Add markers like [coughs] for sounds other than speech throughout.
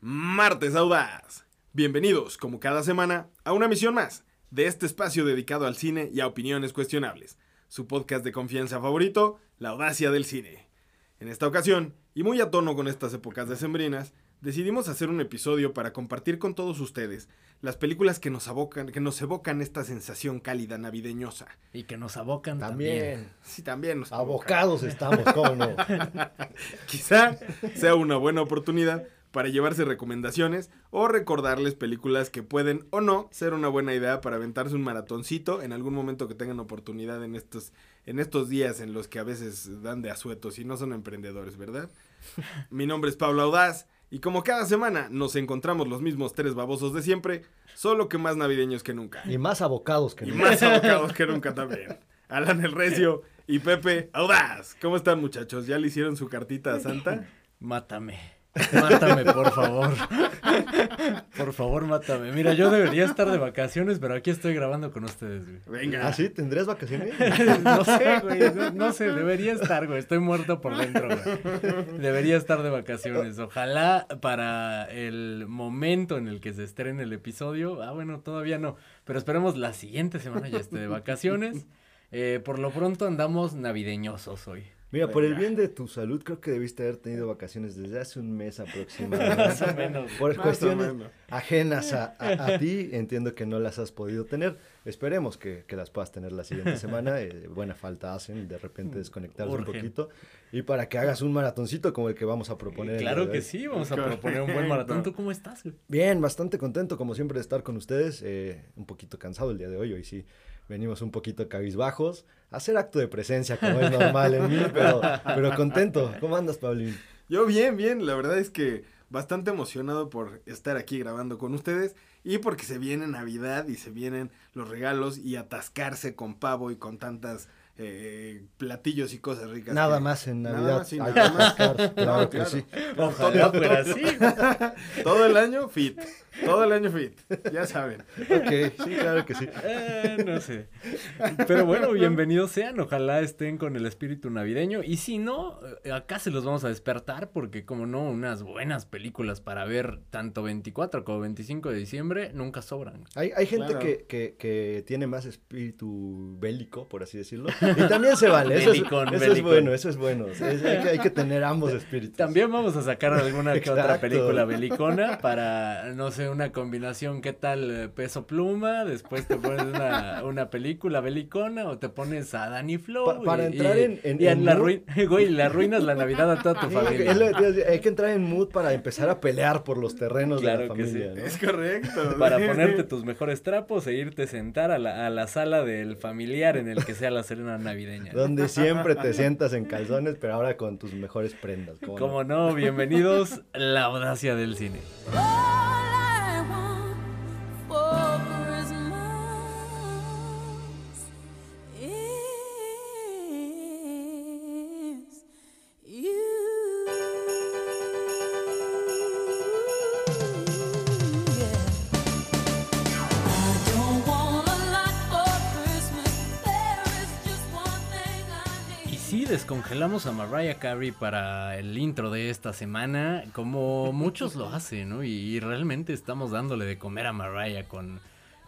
Martes Audaz. Bienvenidos, como cada semana, a una misión más de este espacio dedicado al cine y a opiniones cuestionables. Su podcast de confianza favorito, La Audacia del Cine. En esta ocasión, y muy a tono con estas épocas decembrinas, decidimos hacer un episodio para compartir con todos ustedes las películas que nos abocan, que nos evocan esta sensación cálida navideñosa. Y que nos abocan También. también. Sí, también nos abocan. Abocados estamos, ¿cómo no? [laughs] Quizá sea una buena oportunidad para llevarse recomendaciones o recordarles películas que pueden o no ser una buena idea para aventarse un maratoncito en algún momento que tengan oportunidad en estos, en estos días en los que a veces dan de asuetos y no son emprendedores, ¿verdad? [laughs] Mi nombre es Pablo Audaz y como cada semana nos encontramos los mismos tres babosos de siempre, solo que más navideños que nunca. Y más abocados que Y no. más abocados que nunca [laughs] también. Alan el Recio y Pepe Audaz. ¿Cómo están muchachos? ¿Ya le hicieron su cartita a Santa? Mátame. Mátame, por favor. Por favor, mátame. Mira, yo debería estar de vacaciones, pero aquí estoy grabando con ustedes, güey. Venga. ¿Ah, sí? ¿Tendrías vacaciones? No sé, güey. No, no sé, debería estar, güey. Estoy muerto por dentro, güey. Debería estar de vacaciones. Ojalá para el momento en el que se estrene el episodio. Ah, bueno, todavía no. Pero esperemos la siguiente semana ya esté de vacaciones. Eh, por lo pronto andamos navideñosos hoy. Mira, por el bien de tu salud, creo que debiste haber tenido vacaciones desde hace un mes aproximadamente. [laughs] Más o menos. Por Más o cuestiones menos. ajenas a, a- a ti, entiendo que no las has podido tener. Esperemos que, que las puedas tener la siguiente [laughs] semana. eh, buena falta hacen de repente desconectarse un poquito. Y para que hagas un maratoncito como el que vamos a proponer. Claro que sí, vamos a proponer un buen [laughs] maratón. ¿Tú cómo estás, güey? Bien, bastante contento como siempre de estar con ustedes. eh, un poquito cansado el día de hoy. Hoy sí venimos un poquito cabizbajos. Hacer acto de presencia como es normal en mí, pero, pero contento. ¿Cómo andas, Paulín? Yo bien, bien. La verdad es que bastante emocionado por estar aquí grabando con ustedes y porque se viene Navidad y se vienen los regalos y atascarse con pavo y con tantas eh, platillos y cosas ricas. Nada que- más en Nada Navidad. más y hay nada que más. rascar, [laughs] claro que sí. Ojalá fuera así. [laughs] Todo el año fit. Todo el año fit. Ya saben. Ok, sí, claro que sí. Eh, no sé. Pero bueno, bienvenidos sean. Ojalá estén con el espíritu navideño. Y si no, eh, acá se los vamos a despertar porque, como no, unas buenas películas para ver tanto 24 como 25 de diciembre nunca sobran. Hay, hay gente Claro. que, que, que tiene más espíritu bélico, por así decirlo. Y también se vale. Eso, es, Belicón, eso es bueno, eso es bueno. O sea, es- hay, que, hay que tener ambos espíritus. También vamos a sacar alguna que otra película belicona para, no sé, una combinación, ¿qué tal? eh, Peso pluma, después te pones una, una película belicona o te pones a Danny Flow. Pa- para y- entrar y- en- en- y en la mood. arruin- [laughs] güey, le arruinas la Navidad a toda tu Sí, familia. es lo que hay que entrar en mood para empezar a pelear por los terrenos Claro de la que sí. familia. ¿no? Es correcto. Para ponerte tus mejores trapos e irte a sentar a la, a la sala del familiar en el que sea la cena navideña. Donde siempre te [laughs] sientas en calzones, pero ahora con tus mejores prendas. Como no, bienvenidos la audacia del cine. Descongelamos a Mariah Carey para el intro de esta semana, como muchos lo [laughs] hacen, ¿no? Y, y realmente estamos dándole de comer a Mariah con,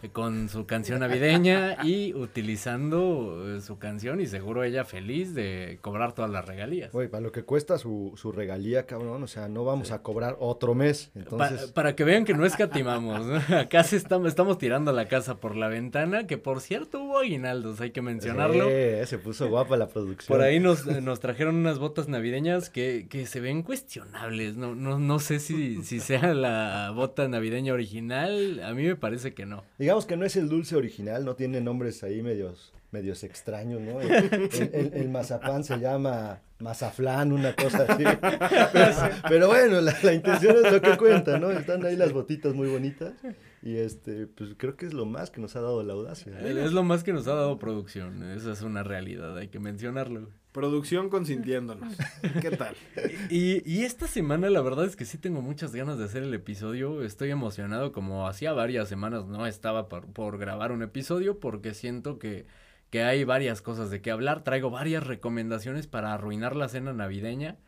con su canción navideña y utilizando eh, su canción y seguro ella feliz de cobrar todas las regalías. Güey, para lo que cuesta su, su regalía, cabrón, o sea, no vamos a cobrar otro mes. Pa- Entonces, para que vean que no escatimamos, ¿no? [laughs] Acá se estamos, estamos tirando la casa por la ventana, que por cierto hubo aguinaldos, hay que mencionarlo. Eh, se puso guapa la producción. Por ahí nos, eh, nos trajeron unas botas navideñas que, que se ven cuestionables. No, no, no sé si, si sea la bota navideña original. A mí me parece que no. Digamos que no es el dulce original, no tiene nombres ahí medios, medios extraños, ¿no? El, [laughs] el- el- el mazapán se llama mazaflán, una cosa así. [laughs] Pero, pero bueno, la, la intención es lo que cuenta, ¿no? Están ahí las botitas muy bonitas. Y este, pues creo que es lo más que nos ha dado la audacia. Es lo más que nos ha dado producción. Esa es una realidad, hay que mencionarlo. Producción consintiéndonos. ¿Qué tal? [laughs] Y, y esta semana la verdad es que sí tengo muchas ganas de hacer el episodio. Estoy emocionado como hacía varias semanas no estaba por, por grabar un episodio porque siento que, que hay varias cosas de qué hablar. Traigo varias recomendaciones para arruinar la cena navideña.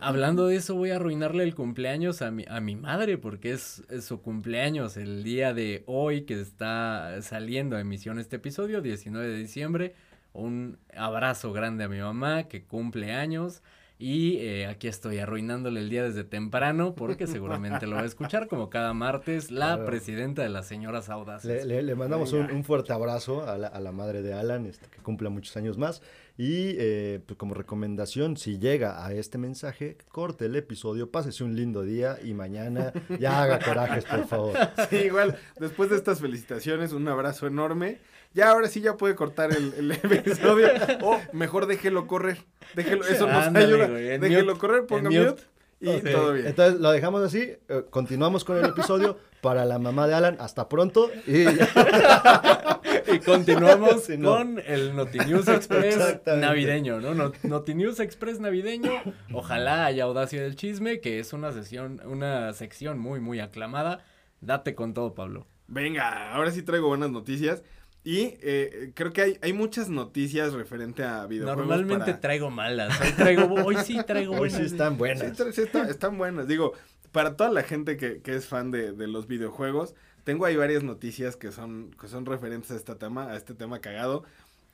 Hablando de eso, voy a arruinarle el cumpleaños a mi, a mi madre porque es, es su cumpleaños el día de hoy que está saliendo a emisión este episodio, 19 de diciembre. Un abrazo grande a mi mamá que cumple años. Y eh, aquí estoy arruinándole el día desde temprano porque seguramente lo va a escuchar como cada martes la Claro. presidenta de las señoras audaces. Le, le- le mandamos un, un fuerte abrazo a la, a la madre de Alan, este, que cumpla muchos años más. Y eh, pues, como recomendación, si llega a este mensaje, corte el episodio, pásese un lindo día y mañana ya haga corajes, por favor. [laughs] Sí, igual, después de estas felicitaciones, un abrazo enorme. Ya ahora sí ya puede cortar el, el [laughs] episodio. O mejor déjelo correr. Déjelo, eso nos Ándale, ayuda. güey, déjelo mute, correr, ponga mute, mute. Y todo bien. Entonces lo dejamos así, eh, continuamos con el episodio para la mamá de Alan, hasta pronto. Y [laughs] Y continuamos Sí, no. con el Notinews Express navideño, ¿no? Not- Notinews Express navideño. Ojalá haya audacia del chisme, que es una sesión, una sección muy, muy aclamada. Date con todo, Pablo. Venga, ahora sí traigo buenas noticias. Y eh, creo que hay, hay muchas noticias referente a videojuegos. Normalmente para- traigo malas. Hoy traigo, hoy sí traigo hoy sí buenas. están Sí, buenas. tra- sí está- están buenas. Digo, para toda la gente que, que es fan de, de los videojuegos, tengo ahí varias noticias que son, que son referentes a este tema, a este tema cagado.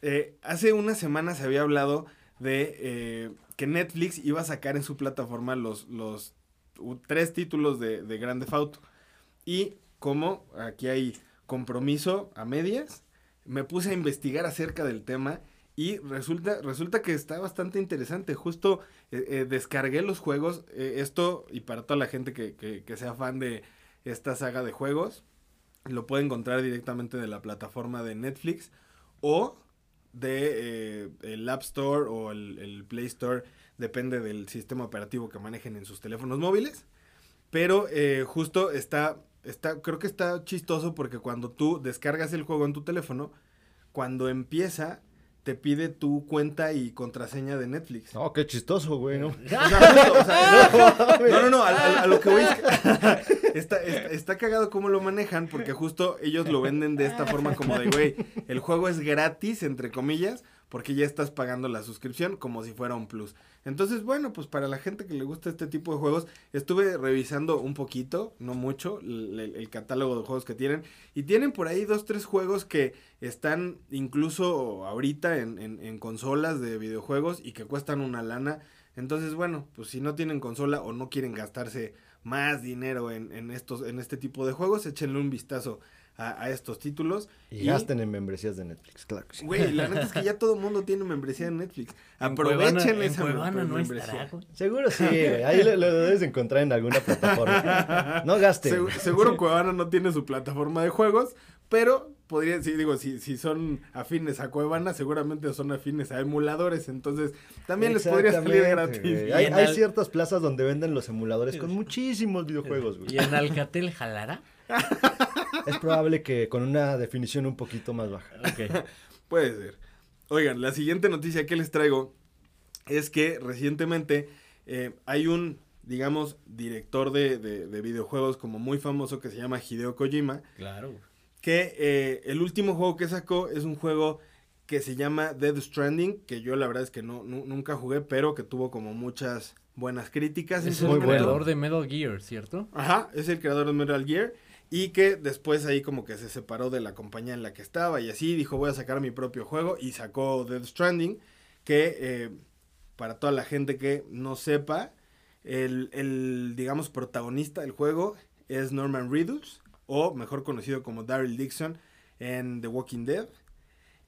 Eh, hace unas semanas se había hablado de eh, que Netflix iba a sacar en su plataforma los, los u- tres títulos de, de Grand Theft Auto. Y como aquí hay compromiso a medias, me puse a investigar acerca del tema y resulta, resulta que está bastante interesante. Justo eh, eh, descargué los juegos, eh, esto y para toda la gente que, que- sea fan de esta saga de juegos, lo puede encontrar directamente de la plataforma de Netflix o de el App Store o el, el Play Store, depende del sistema operativo que manejen en sus teléfonos móviles. Pero justo está, está, creo que está chistoso porque cuando tú descargas el juego en tu teléfono, cuando empieza, te pide tu cuenta y contraseña de Netflix. No, qué chistoso, güey, ¿no? [laughs] O sea, justo, o sea, [laughs] no, no, no, no, a, a- a lo que voy es que [laughs] está, está, está cagado cómo lo manejan porque justo ellos lo venden de esta forma como de, güey, el juego es gratis, entre comillas, porque ya estás pagando la suscripción como si fuera un plus. Entonces, bueno, pues para la gente que le gusta este tipo de juegos, estuve revisando un poquito, no mucho, el, catálogo de juegos que tienen. Y tienen por ahí dos, tres juegos que están incluso ahorita en consolas de videojuegos y que cuestan una lana. Entonces, bueno, pues si no tienen consola o no quieren gastarse más dinero en, en estos, en este tipo de juegos, échenle un vistazo a, a estos títulos. Y gasten en membresías de Netflix, claro que sí. Güey, la neta es que ya [laughs] todo el mundo tiene membresía en Netflix. En Aprovechen esa Cuevana no membresía. estará. Seguro sí, güey. Ahí lo, lo debes encontrar en alguna plataforma. [laughs] No gasten. Segu- seguro Cuevana no tiene su plataforma de juegos, pero podría, sí, digo, si, si son afines a Cuevana, seguramente son afines a emuladores, entonces también les podría salir gratis. güey. Hay, en hay al- ciertas plazas donde venden los emuladores con muchísimos videojuegos, güey. ¿Y en Alcatel jalará? [laughs] Es probable que con una definición un poquito más baja. Ok. [laughs] Puede ser. Oigan, la siguiente noticia que les traigo es que recientemente eh, hay un, digamos, director de, de- de videojuegos como muy famoso que se llama Hideo Kojima, Claro. que eh, el último juego que sacó es un juego que se llama Dead Stranding, que yo la verdad es que no, nu- nunca jugué, pero que tuvo como muchas buenas críticas. Es el creador de Metal Gear, ¿cierto? Ajá, es el creador de Metal Gear y que después ahí como que se separó de la compañía en la que estaba y así dijo voy a sacar mi propio juego y sacó Dead Stranding que eh, para toda la gente que no sepa el, el, digamos protagonista del juego es Norman Reedus o mejor conocido como Daryl Dixon en The Walking Dead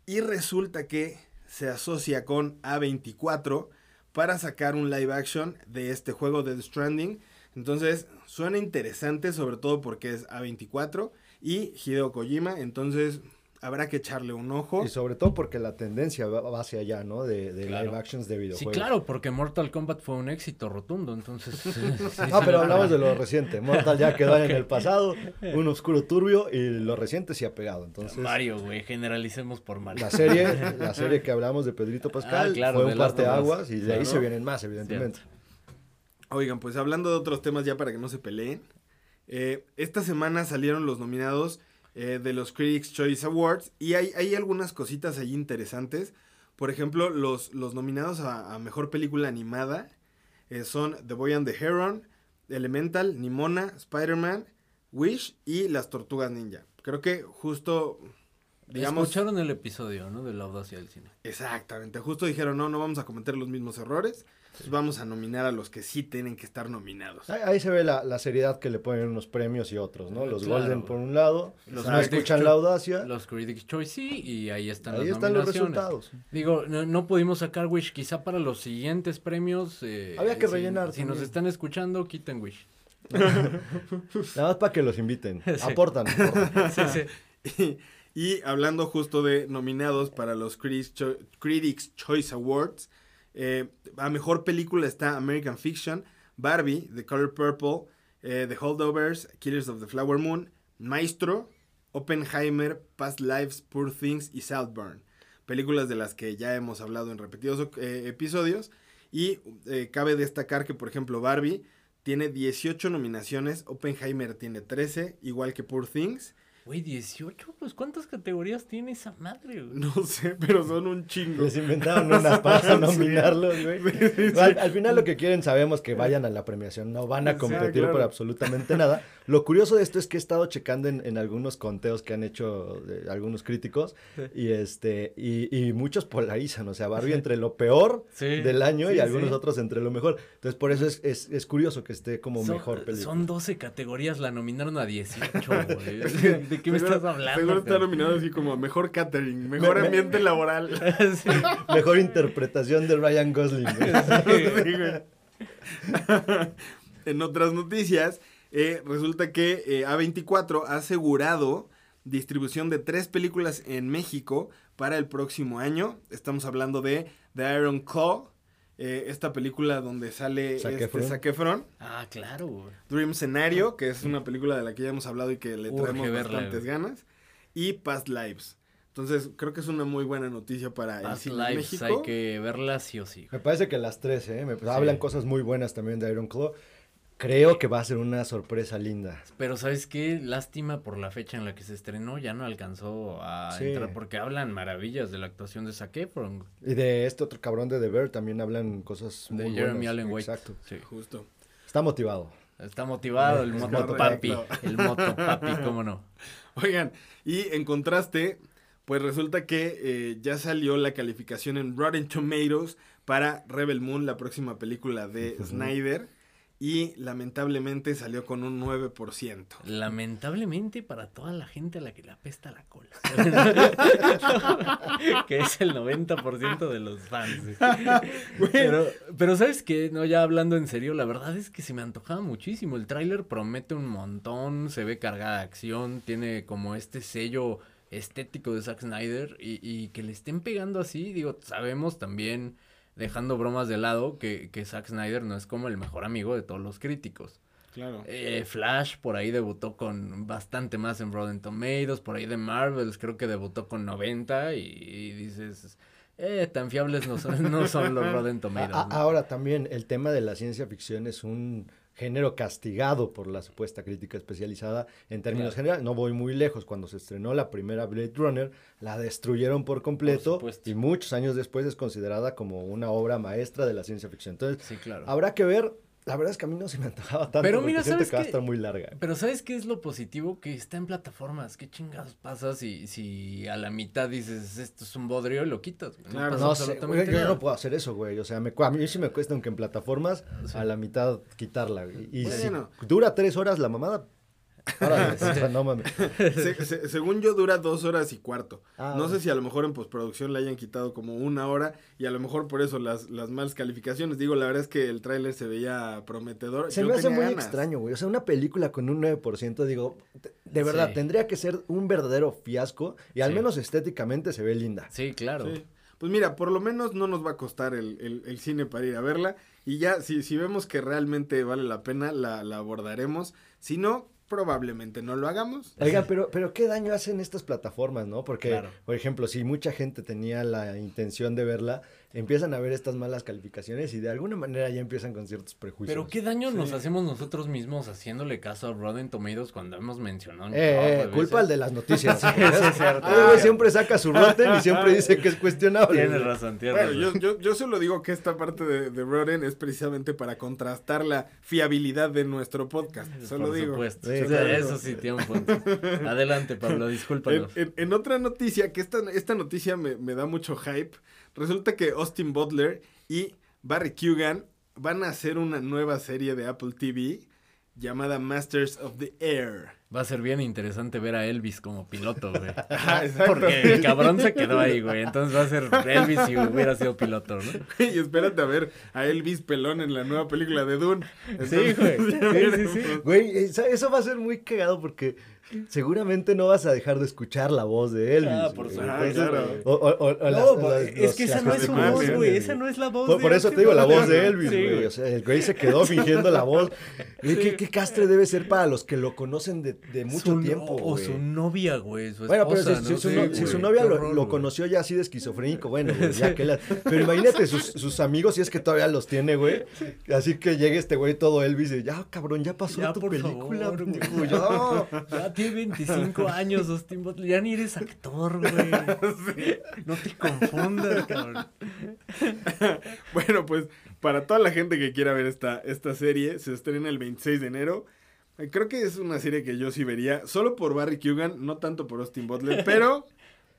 y resulta que se asocia con A24 para sacar un live action de este juego Dead Stranding. Entonces, suena interesante, sobre todo porque es A24 y Hideo Kojima. Entonces, habrá que echarle un ojo. Y sobre todo porque la tendencia va hacia allá, ¿no? De, de Claro. live actions de Sí, videojuegos. claro, porque Mortal Kombat fue un éxito rotundo, entonces... [laughs] sí, sí, sí, pero sí. hablamos de lo [laughs] reciente. Mortal ya quedó en el pasado, un oscuro turbio y lo reciente sí ha pegado. Entonces, Mario, güey, generalicemos por Mario. la serie, la [laughs] serie que hablamos de Pedrito Pascal Ah, claro, fue un parteaguas y de ahí Claro. se vienen más, evidentemente. Oigan, pues hablando de otros temas ya para que no se peleen. eh, esta semana salieron los nominados eh, de los Critics Choice Awards y hay, hay algunas cositas ahí interesantes. Por ejemplo, los, los nominados a, a Mejor Película Animada eh, son The Boy and the Heron, Elemental, Nimona, Spider-Man, Wish y Las Tortugas Ninja. Creo que justo, digamos... Escucharon el episodio, ¿no? De la audacia del cine. Exactamente, justo dijeron, no, no vamos a cometer los mismos errores, entonces vamos a nominar a los que sí tienen que estar nominados. Ahí, ahí se ve la, la seriedad que le ponen unos premios y otros, ¿no? Los Claro. Golden por un lado, Los no escuchan la audacia, Los Critics' Choice sí, y ahí están ahí las están los resultados. Digo, no, no pudimos sacar Wish, quizá para los siguientes premios. eh, Había que si- rellenar Si, nos están escuchando, quiten Wish. [laughs] Nada más para que los inviten. [laughs] Aportan. aportan. [laughs] Sí, sí. Y, y hablando justo de nominados para los Critics, Cho- Critics Choice Awards, eh, a mejor película está American Fiction, Barbie, The Color Purple, eh, The Holdovers, Killers of the Flower Moon, Maestro, Oppenheimer, Past Lives, Poor Things y Saltburn. Películas de las que ya hemos hablado en repetidos eh, episodios. Y eh, cabe destacar que, por ejemplo, Barbie tiene 18 nominaciones, Oppenheimer tiene 13, igual que Poor Things. Güey, 18, pues ¿cuántas categorías tiene esa madre? güey? No sé, pero son un chingo. Les inventaron [laughs] unas para [laughs] Sí. nominarlos, güey. Al, al final lo que quieren sabemos que vayan a la premiación, no van a Sí, competir claro. por absolutamente nada. Lo curioso de esto es que he estado checando en, en algunos conteos que han hecho de algunos críticos y este y, y muchos polarizan, o sea, Barbie entre lo peor Sí, del año y algunos sí. otros entre lo mejor. Entonces por eso es, es, es curioso que esté como Son- mejor película. Son 12 categorías, la nominaron a 18, güey. [laughs] ¿De qué me Seguro- estás hablando? Seguro está nominado así como a mejor catering, mejor Me- me- ambiente laboral. [laughs] Sí. Mejor interpretación de Ryan Gosling. Sí, [laughs] en otras noticias, eh, resulta que eh, A24 ha asegurado distribución de tres películas en México para el próximo año. Estamos hablando de The Iron Claw, eh, esta película donde sale Zac este, Efron. Zac Efron. Ah, claro, güey. Dream Scenario, que es una película de la que ya hemos hablado y que le Urge traemos verla, bastantes güey. ganas. Y Past Lives. Entonces, creo que es una muy buena noticia para el Past cine en Lives, México. hay que verla sí o sí. Me parece que las tres, ¿eh? Me- hablan cosas muy buenas también de Iron Claw. Creo que va a ser una sorpresa linda. Pero ¿sabes qué? Lástima por la fecha en la que se estrenó, ya no alcanzó a Sí. entrar porque hablan maravillas de la actuación de Zac Efron, Y de este otro cabrón de The Bear también hablan cosas muy de Jeremy. Allen White. Exacto. Sí. Justo. Está motivado. Está motivado el Es moto correcto. papi, el moto papi, cómo no. [laughs] Oigan, y en contraste, pues resulta que eh, ya salió la calificación en Rotten Tomatoes para Rebel Moon, la próxima película de Snyder. Y lamentablemente salió con un 9%. Lamentablemente para toda la gente a la que le apesta la cola. [laughs] que es el 90% de los fans. Pero, pero ¿sabes qué? No, ya hablando en serio, la verdad es que se me antojaba muchísimo. El tráiler promete un montón, se ve cargada de acción, tiene como este sello estético de Zack Snyder y, y que le estén pegando así, digo, sabemos también, dejando bromas de lado, que, que Zack Snyder no es como el mejor amigo de todos los críticos. Claro. Eh, Flash por ahí debutó con bastante más en Rotten Tomatoes, por ahí de Marvels creo que debutó con 90 y, y dices, eh, tan fiables no son, no son los [laughs] Rotten A- Tomatoes. a- ¿no? ahora también el tema de la ciencia ficción es un género castigado por la supuesta crítica especializada en términos Claro. generales. No voy muy lejos. Cuando se estrenó la primera Blade Runner, la destruyeron por completo y muchos años después es considerada como una obra maestra de la ciencia ficción. Entonces, Sí, claro. habrá que ver. La verdad es que a mí no se me antojaba tanto. Pero mira, siento ¿sabes que va a estar muy larga. Pero ¿sabes qué es lo positivo? Que está en plataformas. ¿Qué chingados pasa si, si a la mitad dices, esto es un bodrio y lo quitas? güey? Claro. No sé, güey, yo no puedo hacer eso, güey. O sea, me, a mí sí me cuesta, aunque en plataformas, Sí. a la mitad quitarla. güey. Y Bueno. si dura tres horas la mamada, órale, [laughs] o sea, no mames. Se- se- según yo dura dos horas y cuarto. Ah, no sé si a lo mejor en postproducción le hayan quitado como una hora y a lo mejor por eso las, las malas calificaciones. Digo, la verdad es que el tráiler se veía prometedor. Se Yo me hace muy ganas. extraño, güey. O sea, una película con un 9%, digo, de- de verdad, Sí. tendría que ser un verdadero fiasco y al Sí. menos estéticamente se ve linda. Sí, claro. Sí. Pues mira, por lo menos no nos va a costar el, el- el cine para ir a verla. Y ya, si, si vemos que realmente vale la pena, la, la abordaremos. Si no, probablemente no lo hagamos. Oigan, pero, pero qué daño hacen estas plataformas, ¿no? Porque, Claro. por ejemplo, si mucha gente tenía la intención de verla, empiezan a ver estas malas calificaciones y de alguna manera ya empiezan con ciertos prejuicios. Pero qué daño nos hacemos nosotros mismos haciéndole caso a Rotten Tomatoes cuando hemos mencionado. Eh, eh, culpa al de las noticias. [laughs] Sí, sí, es cierto. Ese güey siempre saca su rotten y siempre dice que es cuestionable. Tienes razón, tienes Bueno, razón. yo, yo, yo solo digo que esta parte de, de Rotten es precisamente para contrastar la fiabilidad de nuestro podcast. Solo Por digo. supuesto. Sí, O sea, claro. Eso sí tiene un punto. Adelante, Pablo, En, discúlpanos. en- en otra noticia, que esta, esta noticia me, me da mucho hype, resulta que Austin Butler y Barry Kugan van a hacer una nueva serie de Apple TV llamada Masters of the Air. Va a ser bien interesante ver a Elvis como piloto, güey. [laughs] Exacto. Porque el cabrón se quedó ahí, güey. Entonces va a ser Elvis si hubiera sido piloto, ¿no? [laughs] Y espérate a ver a Elvis Pelón en la nueva película de Dune. Sí, güey. [laughs] Sí, sí, sí. Güey, esa- eso va a ser muy cagado porque seguramente no vas a dejar de escuchar la voz de Elvis. Ah, por supuesto, No, las- es que esa no es su voz, güey. Esa no es la voz Por, de por eso te digo, la voz de [laughs] Elvis, Sí, güey. O sea, el güey se quedó fingiendo la voz. ¿qué, qué castre debe ser para los que lo conocen de, de mucho Su no- tiempo, O su novia, güey. Bueno, pero si, su, sé, no- si güey, su novia lo, conoció ya así de esquizofrénico, bueno, ya que la- Pero imagínate sus, sus amigos, si es que todavía los tiene, güey. Así que llegue este güey todo Elvis y ya, cabrón, ya pasó Ya, tu por película, [laughs] ya. Tiene 25 [laughs] años, Austin Butler. Ya ni eres actor, güey. [laughs] No te confundas, cabrón. [laughs] Bueno, pues para toda la gente que quiera ver esta, esta serie, se estrena el 26 de enero. Eh, Creo que es una serie que yo sí vería, solo por Barry Kugan, no tanto por Austin Butler, pero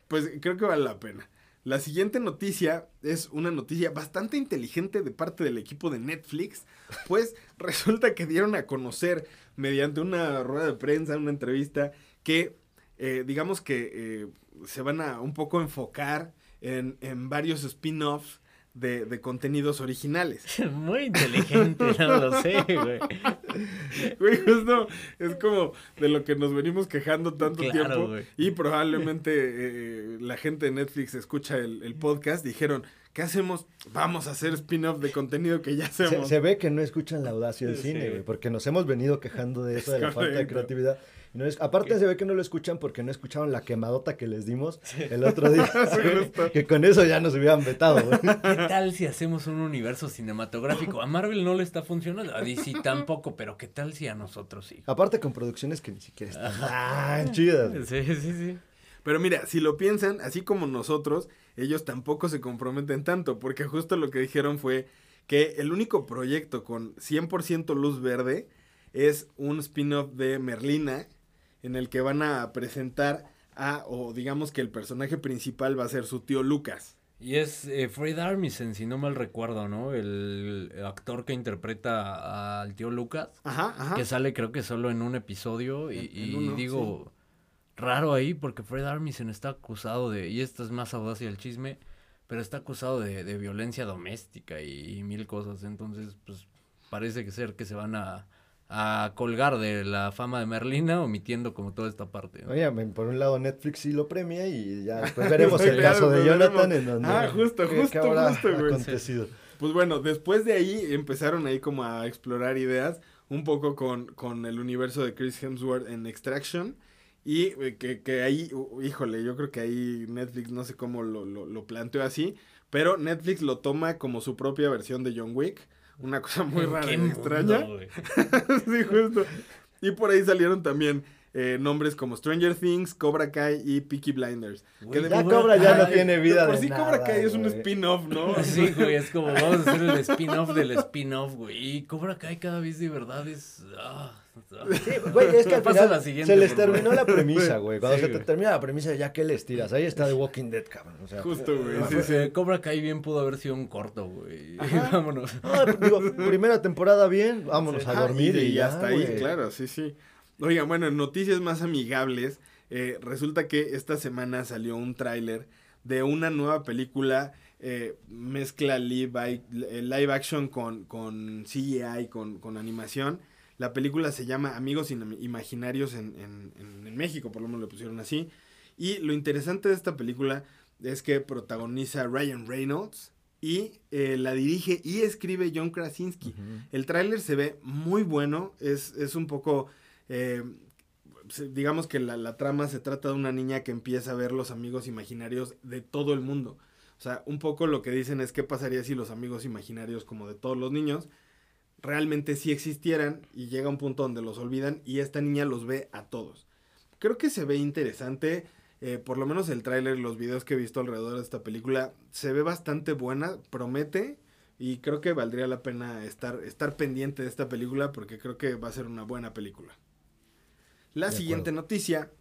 pues creo que vale la pena. La siguiente noticia es una noticia bastante inteligente de parte del equipo de Netflix, pues resulta que dieron a conocer mediante una rueda de prensa, una entrevista, que eh, digamos que eh, se van a un poco enfocar en, en varios spin-offs de, de contenidos originales. [laughs] Muy inteligente, no lo sé, güey. [laughs] Güey, justo es como de lo que nos venimos quejando tanto Claro, tiempo. güey. Y probablemente eh, la gente de Netflix escucha el, el podcast. Dijeron, ¿qué hacemos? Vamos a hacer spin-off de contenido que ya Se, hacemos. se ve que no escuchan la audacia del Sí. cine, güey, porque nos hemos venido quejando de eso, de la falta de creatividad. Y no es- aparte se ve que no lo escuchan porque no escucharon la quemadota que les dimos el otro día. [laughs] que con eso ya nos hubieran vetado, güey. ¿Qué tal si hacemos un universo cinematográfico? A Marvel no le está funcionando, a DC tampoco, pero ¿qué tal si a nosotros sí? Aparte con producciones que ni siquiera están tan chidas. güey. Sí, sí, sí. Pero mira, si lo piensan, así como nosotros, ellos tampoco se comprometen tanto, porque justo lo que dijeron fue que el único proyecto con 100% luz verde es un spin-off de Merlina, en el que van a presentar a, o digamos que el personaje principal va a ser su tío Lucas. Y es eh, Fred Armisen, si no mal recuerdo, ¿no? El actor que interpreta al tío Lucas, Ajá, ajá. que sale creo que solo en un episodio y, En- en y uno, digo, raro ahí porque Fred Armisen está acusado de, y esto es más audacia el chisme, pero está acusado de, de violencia doméstica y, y mil cosas, entonces pues parece que ser que se van a, a colgar de la fama de Merlina [laughs] omitiendo como toda esta parte. ¿no? Oye, por un lado Netflix sí lo premia y ya [laughs] después veremos el Claro, caso de pues Jonathan en donde Ah, justo, qué- qué justo, habrá justo, güey. acontecido. Pues bueno, después de ahí empezaron ahí como a explorar ideas, un poco con, con el universo de Chris Hemsworth en Extraction. Y eh, que, que ahí, híjole, yo creo que ahí Netflix no sé cómo lo, lo, lo planteó así, pero Netflix lo toma como su propia versión de John Wick. Una cosa muy rara ¿Qué y extraña. güey? [laughs] sí, justo. Y por ahí salieron también eh, nombres como Stranger Things, Cobra Kai y Peaky Blinders. Güey, de- Ya Cobra ya no tiene vida por de sí nada, Cobra Kai es un spin-off, ¿no? [laughs] Sí, güey, es como vamos a hacer el spin-off del spin-off, güey. Y Cobra Kai cada vez de verdad es... ah, ah. Sí, güey, es que al Pasa final la siguiente, se les terminó la premisa, [laughs] güey. Cuando Sí, se te güey. termina la premisa, ya que les tiras. Ahí está The Walking Dead, cabrón. O sea, Justo, güey. Sí, Fue- sí. eh, Cobra Kai bien pudo haber sido un corto, güey. [laughs] Vámonos. no, digo, primera temporada bien, vámonos a Ajá, dormir y, y, y ya, hasta ahí, claro, sí, sí. Oigan, bueno, en noticias más amigables, eh, resulta que esta semana salió un tráiler de una nueva película, eh, mezcla live, eh, live action con, con CGI, con, con animación. La película se llama Amigos Imaginarios en, en- en- México, por lo menos lo pusieron así. Y lo interesante de esta película es que protagoniza Ryan Reynolds y eh, la dirige y escribe John Krasinski. El tráiler se ve muy bueno, es, es un poco, eh, digamos que la, la trama se trata de una niña que empieza a ver los amigos imaginarios de todo el mundo. O sea, un poco lo que dicen es qué pasaría si los amigos imaginarios como de todos los niños realmente sí existieran y llega un punto donde los olvidan y esta niña los ve a todos. Creo que se ve interesante, eh, por lo menos el tráiler, los videos que he visto alrededor de esta película, se ve bastante buena, promete y creo que valdría la pena estar, estar pendiente de esta película porque creo que va a ser una buena película. La De siguiente acuerdo. noticia,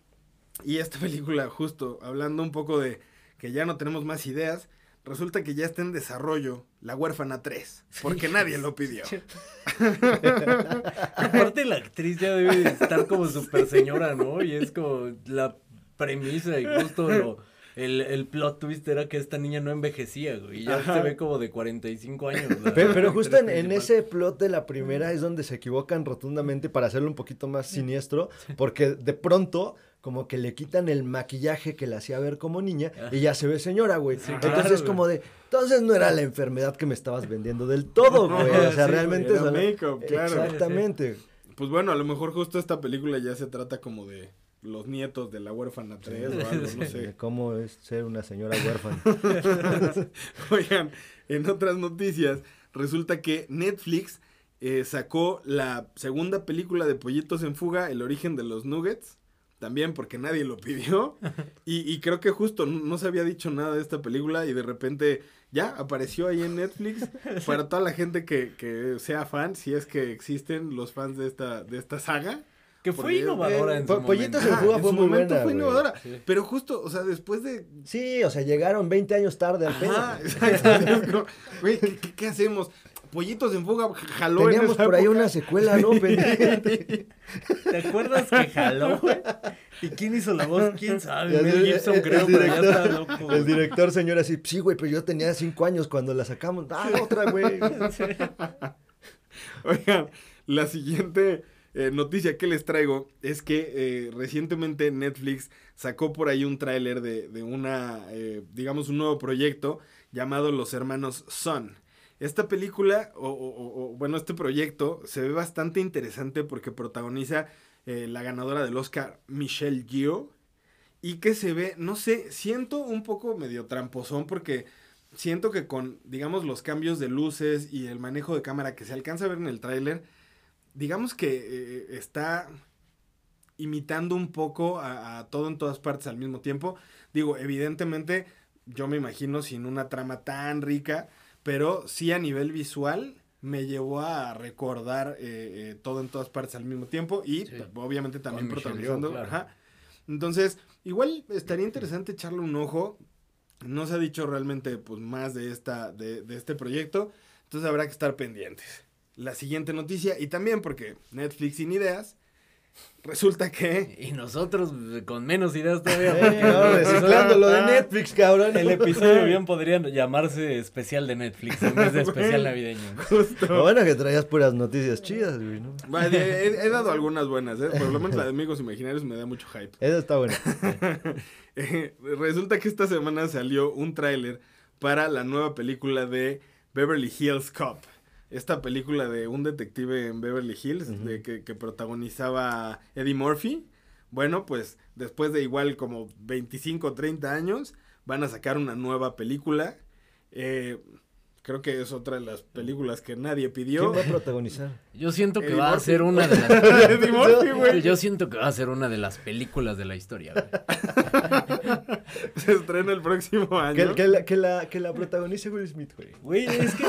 y esta [laughs] película justo hablando un poco de que ya no tenemos más ideas, resulta que ya está en desarrollo La huérfana 3, porque nadie lo pidió. [laughs] [laughs] Aparte la actriz ya debe de estar como súper señora, ¿no? Y es como la premisa y justo lo, el, el plot twist era que esta niña no envejecía, güey. Y ya Ajá. se ve como de 45 años. la- Pero, pero justo en, en ese plot de la primera es donde se equivocan rotundamente para hacerlo un poquito más siniestro, porque de pronto como que le quitan el maquillaje que la hacía ver como niña y ya se ve señora, güey. Sí, entonces claro, güey. como de, entonces no era la enfermedad que me estabas vendiendo del todo, [laughs] güey. O sea, Sí, realmente make-up, claro. Exactamente. Pues bueno, a lo mejor justo esta película ya se trata como de los nietos de la huérfana 3 o algo, no [laughs] sé. cómo es ser una señora huérfana. [laughs] Oigan, en otras noticias, resulta que Netflix eh, sacó la segunda película de Pollitos en Fuga, El origen de los Nuggets. También porque nadie lo pidió. [laughs] Y, y creo que justo no, no se había dicho nada de esta película y de repente ya apareció ahí en Netflix. Para toda la gente que, que sea fan, si es que existen los fans de esta, de esta saga. Que fue Porque- innovadora en Po- su Pollitos momento. en Fuga en fue su muy momento buena, fue innovadora. Sí. Pero justo, o sea, después de Sí, o sea, llegaron 20 años tarde al Ajá, pedo. [laughs] Güey, ¿qué, qué- qué hacemos? Pollitos en fuga jaló en Teníamos esa por ahí una secuela, ¿no? [laughs] ¿Te acuerdas que jaló, güey? ¿Y quién hizo la voz? ¿Quién sabe? Ya, Mel el- Gibson el- creo, el pero ya director- está loco. güey. El director, señor, así, sí, güey, pero yo tenía cinco años cuando la sacamos. Ah, otra, güey. [laughs] Oigan, la siguiente eh, noticia que les traigo es que eh, recientemente Netflix sacó por ahí un tráiler de, de una, eh, digamos, un nuevo proyecto llamado Los Hermanos Son. Esta película, o, o- bueno, este proyecto se ve bastante interesante porque protagoniza la ganadora del Oscar, Michelle Yeoh, y que se ve, no sé, siento un poco medio tramposón porque siento que con, digamos, los cambios de luces y el manejo de cámara que se alcanza a ver en el tráiler, digamos que eh, está imitando un poco a, a todo en todas partes al mismo tiempo. Digo, evidentemente, yo me imagino sin una trama tan rica, pero sí a nivel visual me llevó a recordar eh, eh, todo en todas partes al mismo tiempo y Sí. pues, obviamente también Con protagonizando. Yeoh, claro. ajá. Entonces, igual estaría interesante echarle un ojo. No se ha dicho realmente pues más de esta de, de este proyecto, entonces habrá que estar pendientes. La siguiente noticia y también porque Netflix sin ideas resulta que Y nosotros eh, con menos ideas todavía. Eh, no, reciclando lo de episodio- Netflix, cabrón. El [laughs] episodio bien podría llamarse especial de Netflix en vez de especial navideño. [laughs] justo Lo bueno que traías puras noticias chidas, güey, ¿no? Vale, he, he dado algunas buenas, ¿eh? por lo menos la de Amigos Imaginarios me da mucho hype. Eso está bueno. [laughs] Eh, resulta que esta semana salió un tráiler para la nueva película de Beverly Hills Cop. Esta película de un detective en Beverly Hills de que, que protagonizaba Eddie Murphy. Bueno, pues después de igual como 25 o 30 años van a sacar una nueva película. Eh, creo que es otra de las películas que nadie pidió. ¿Quién va a protagonizar? Yo siento que Eddie va a ser una de las. [laughs] Eddie Murphy, güey. Yo siento que va a ser una de las películas de la historia, güey. [laughs] Se estrena el próximo año. Que, que la, que, la, que la protagonice Will Smith, güey. Güey, es que.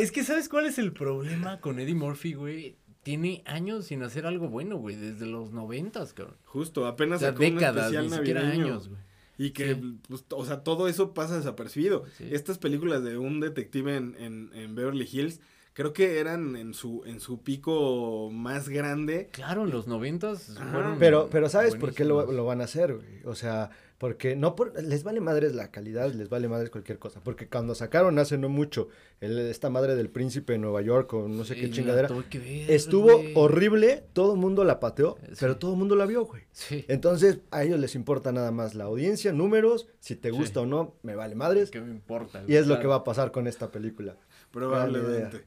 Es que, ¿sabes cuál es el problema con Eddie Murphy, güey? Tiene años sin hacer algo bueno, güey, desde los noventas, cabrón. Justo, O apenas sea, sacó un décadas, especial ni siquiera navideño. años, güey. Y que, Sí. pues, o sea, todo eso pasa desapercibido. Sí. Estas películas de un detective en, en, en Beverly Hills, creo que eran en su, en su pico más grande. Claro, en los noventas Pero, pero ¿sabes por qué lo, lo van a hacer, güey? O sea, porque no por, les vale madres la calidad, les vale madres cualquier cosa. Porque cuando sacaron hace no mucho el- esta madre del príncipe de Nueva York o no sé Sí, qué chingadera, ver, estuvo güey. horrible, todo el mundo la pateó, Sí. pero todo el mundo la vio, güey. Sí. Entonces, a ellos les importa nada más la audiencia, números, si te gusta o no, me vale madres. ¿Qué me importa? Y es lo que va a pasar con esta película. Probablemente.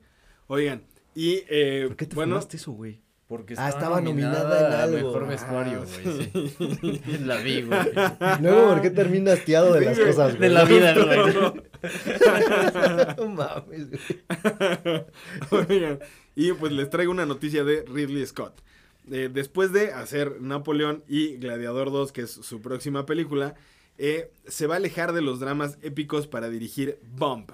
Oigan, y eh, ¿Por qué te bueno, fumaste eso, güey? Porque Ah, estaba, estaba nominada en algo. Mejor Ah, vestuario, güey. sí. [laughs] La vi, güey. Luego, ¿por qué terminas hastiado de las Sí, güey. cosas, De la vida, güey. [laughs] No mames, güey. [laughs] Oigan, y pues les traigo una noticia de Ridley Scott. Eh, después de hacer Napoleón y Gladiador 2, que es su próxima película, eh, se va a alejar de los dramas épicos para dirigir Bump,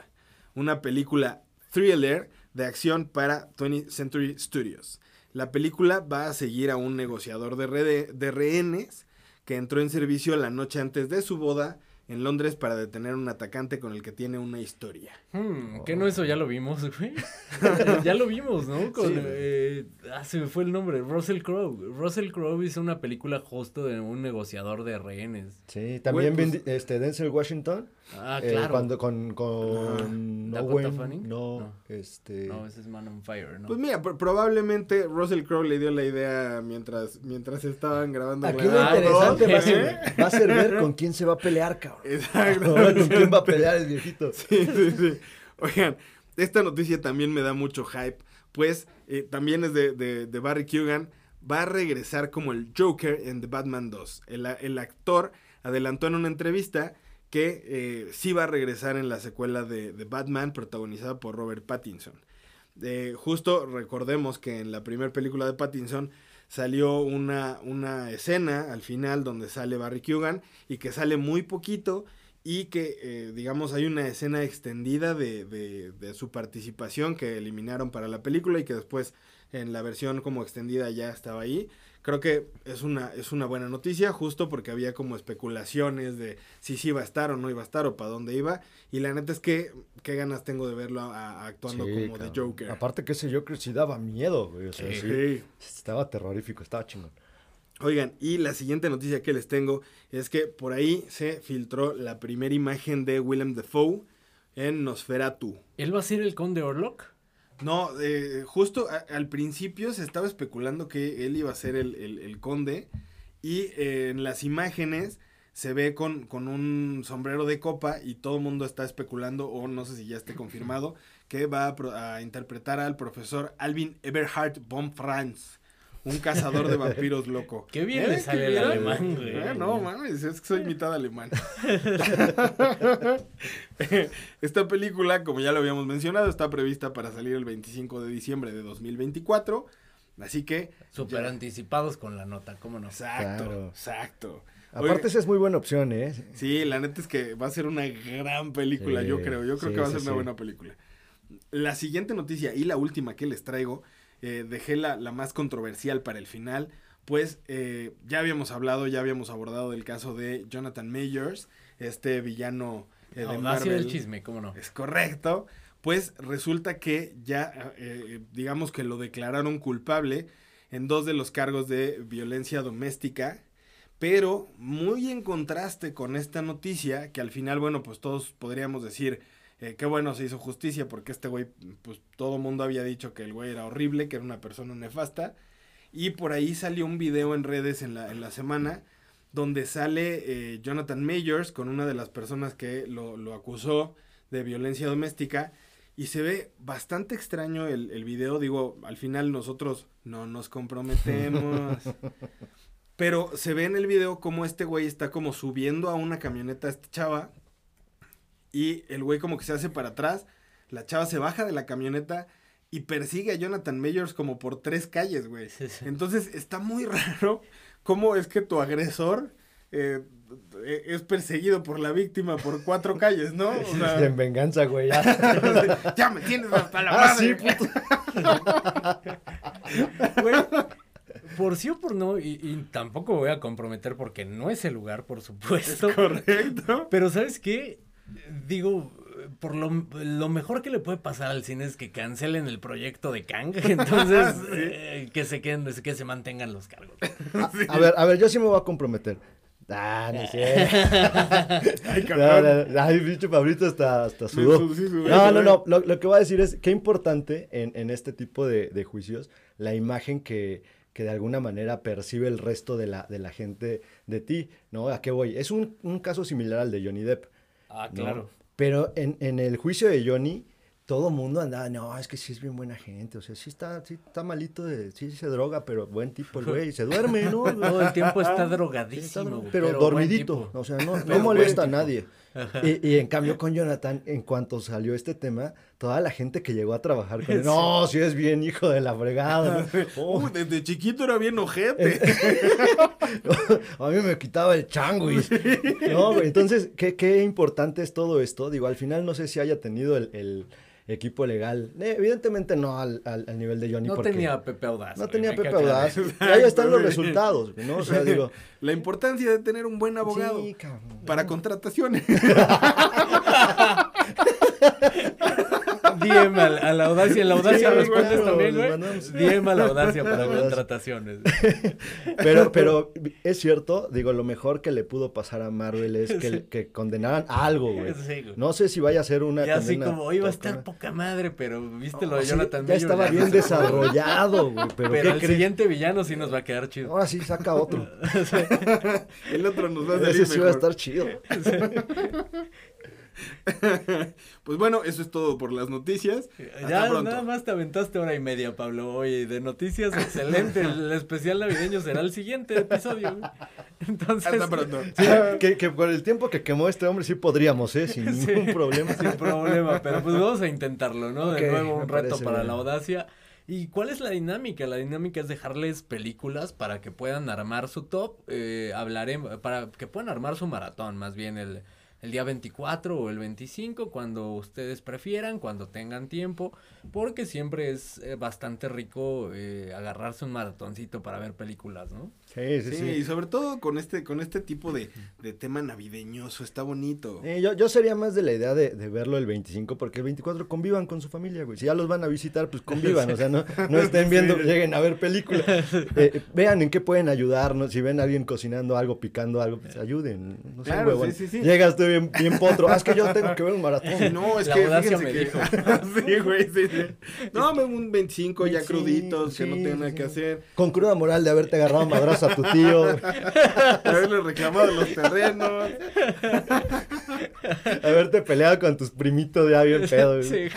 una película thriller de acción para 20th Century Studios. La película va a seguir a un negociador de, rede- de rehenes que entró en servicio la noche antes de su boda en Londres para detener a un atacante con el que tiene una historia. Hmm, ¿Qué no eso ya lo vimos, güey? [laughs] ya lo vimos, ¿no? Con, Sí, eh, ah, se me fue el nombre. Russell Crowe. Russell Crowe hizo una película justo de un negociador de rehenes. Sí, también Güey, pues- este, Denzel Washington. Ah, eh, claro. cuando con, con Dakota Owen, Fanning? no, No. este... No, ese es Man on Fire, ¿no? Pues mira, pro- probablemente Russell Crowe le dio la idea mientras, mientras estaban grabando. Aquí lo interesante va a, dos, ser, ¿eh? va a ser ver con [laughs] quién se va a pelear, cabrón. Exacto. [laughs] ¿Con quién va a pelear el viejito? [laughs] Sí, sí, sí. Oigan, esta noticia también me da mucho hype, pues eh, también es de, de- de Barry Keoghan. Va a regresar como el Joker en The Batman 2. El, el actor adelantó en una entrevista que eh, sí va a regresar en la secuela de, de Batman protagonizada por Robert Pattinson. Eh, justo recordemos que en la primera película de Pattinson salió una, una escena al final donde sale Barry Keoghan y que sale muy poquito y que eh, digamos hay una escena extendida de, de- de su participación que eliminaron para la película y que después en la versión como extendida ya estaba ahí. Creo que es una, es una buena noticia, justo porque había como especulaciones de si sí iba a estar o no iba a estar o para dónde iba. Y la neta es que qué ganas tengo de verlo a- a- actuando Sí, como de. Joker. Aparte que ese Joker sí daba miedo, güey. O sea, Sí. sí, Sí. estaba terrorífico, estaba chingón. Oigan, y la siguiente noticia que les tengo es que por ahí se filtró la primera imagen de Willem Dafoe en Nosferatu. ¿Él va a ser el conde Orlok? No, eh, justo al principio se estaba especulando que él iba a ser el, el- conde y eh, en las imágenes se ve con, con un sombrero de copa y todo el mundo está especulando, o no sé si ya esté confirmado, que va a, a interpretar al profesor Alvin Eberhard von Franz, un cazador de vampiros loco. Qué bien ¿Eh? le sale ¿Qué el alemán, güey. Eh, no, mames, es que soy mitad alemán. [laughs] Esta película, como ya lo habíamos mencionado, está prevista para salir el 25 de diciembre de 2024. Así que. Súper ya- anticipados con la nota, ¿cómo no? Exacto, Claro. exacto. Aparte, esa es muy buena opción, ¿eh? Sí, la neta es que va a ser una gran película, Sí, yo creo. Yo creo sí, que va a sí, ser una sí. buena película. La siguiente noticia y la última que les traigo, eh, dejé la, la más controversial para el final, pues eh, ya habíamos hablado, ya habíamos abordado del caso de Jonathan Majors, este villano eh, de Marvel. del chisme, ¿cómo no? Es correcto. Pues resulta que ya, eh, digamos que lo declararon culpable en dos de los cargos de violencia doméstica. Pero muy en contraste con esta noticia, que al final, bueno, pues todos podríamos decir, eh, qué bueno se hizo justicia, porque este güey, pues todo mundo había dicho que el güey era horrible, que era una persona nefasta. Y por ahí salió un video en redes en la, en la semana donde sale eh, Jonathan Majors con una de las personas que lo, lo acusó de violencia doméstica. Y se ve bastante extraño el, el video. Digo, al final nosotros no nos comprometemos. [laughs] Pero se ve en el video como este güey está como subiendo a una camioneta a esta chava. Y el güey como que se hace para atrás. La chava se baja de la camioneta y persigue a Jonathan Majors como por tres calles, güey. Sí, sí. Entonces está muy [laughs] raro cómo es que tu agresor eh, eh, es perseguido por la víctima por cuatro calles, ¿no? O sea, [laughs] en venganza, güey. ya. [laughs] ya me tienes hasta la Ah, madre. sí, puto. Güey, por sí o por no, y, y tampoco voy a comprometer porque no es el lugar, por supuesto. Correcto. Pero ¿sabes qué? Digo, por lo, lo mejor que le puede pasar al cine es que cancelen el proyecto de Kang. [laughs] Entonces, eh, que se queden, que se mantengan los cargos. A ver, a ver, yo sí me voy a comprometer. Ah, no sé. [laughs] Ay, No, cabrón. no, Ay, bicho Pablito hasta, hasta Sí, sudó. No, no, no. Lo, lo que voy a decir es qué importante en, en este tipo de, de juicios la imagen que, que de alguna manera percibe el resto de la, de la gente de ti, ¿no? ¿A qué voy? Es un, un caso similar al de Johnny Depp. Ah, ¿no? claro. Pero en, en el juicio de Johnny, todo mundo andaba, no, es que sí es bien buena gente, o sea, sí está, sí está malito, de, sí se droga, pero buen tipo el [laughs] güey, se duerme, ¿no? Todo el tiempo está Sí, está drogadísimo. pero, dormidito, o sea, no, [laughs] no molesta a nadie. Y, y en cambio con Jonathan, en cuanto salió este tema, toda la gente que llegó a trabajar con él, [laughs] no, si es bien hijo de la fregada. [laughs] Oh, desde chiquito era bien ojete. [laughs] a mí me quitaba el changuis. No, entonces, ¿qué, qué importante es todo esto. Digo, al final no sé si haya tenido el, el equipo legal. Eh, evidentemente no al, al- al nivel de Johnny. No porque tenía Pepe Audaz. No tenía Pepe. Audaz. Y ahí están los resultados, ¿no? O sea, digo... La importancia de tener un buen abogado Sí, para contrataciones. DM a, la- a la audacia. En la audacia Sí, respondes claro, también, güey. mandamos- DM a la audacia para contrataciones. [laughs] Pero, pero es cierto, digo, lo mejor que le pudo pasar a Marvel es que, Sí. [laughs] que condenaran algo, güey. Sí, güey. No sé si vaya a ser una Y así como iba a total. estar poca madre, pero viste lo de sí, Jonathan ya estaba bien desarrollado, güey. Pero, Pero ¿qué el crees? siguiente villano sí nos va a quedar chido. Ahora sí, saca otro. [laughs] El otro nos va a salir Ese sí va a estar chido. [laughs] Pues bueno, eso es todo por las noticias. Hasta Ya pronto. nada más te aventaste hora y media, Pablo. Oye, de noticias, excelente. [laughs] El especial navideño será el siguiente episodio. Entonces, Hasta pronto. Sí, que, que por el tiempo que quemó este hombre sí podríamos, ¿eh? Sin [laughs] Sí. ningún problema. sin problema, pero pues vamos a intentarlo, ¿no? De nuevo un reto para bien. la audacia. ¿Y cuál es la dinámica? La dinámica es dejarles películas para que puedan armar su top, eh, hablaremos, para que puedan armar su maratón, más bien el, el día 24 o el 25, cuando ustedes prefieran, cuando tengan tiempo, porque siempre es eh, bastante rico eh, agarrarse un maratoncito para ver películas, ¿no? Sí, sí, Sí, sí. y sobre todo con este, con este tipo de, de tema navideñoso, está bonito. Eh, yo, yo sería más de la idea de, de verlo el 25, porque el 24 convivan con su familia, güey. Si ya los van a visitar, pues convivan, o sea, no, [laughs] no estén viendo, lleguen a ver películas. [laughs] Eh, vean en qué pueden ayudarnos. Si ven a alguien cocinando algo, picando algo, pues ayuden. No sé, Claro, huevón. sí, sí, sí. Llegas tú bien, bien potro. Ah, es que yo tengo que ver un maratón. [laughs] No, es La que fíjense me que... dijo. sí, güey, sí, sí. No, me- un 25 ya 25, cruditos, que no tienen nada sí, que hacer. Con cruda moral de haberte agarrado a madrazo a tu tío, Haberle reclamado los terrenos. haberte peleado con tus primitos ya bien pedo. Sí,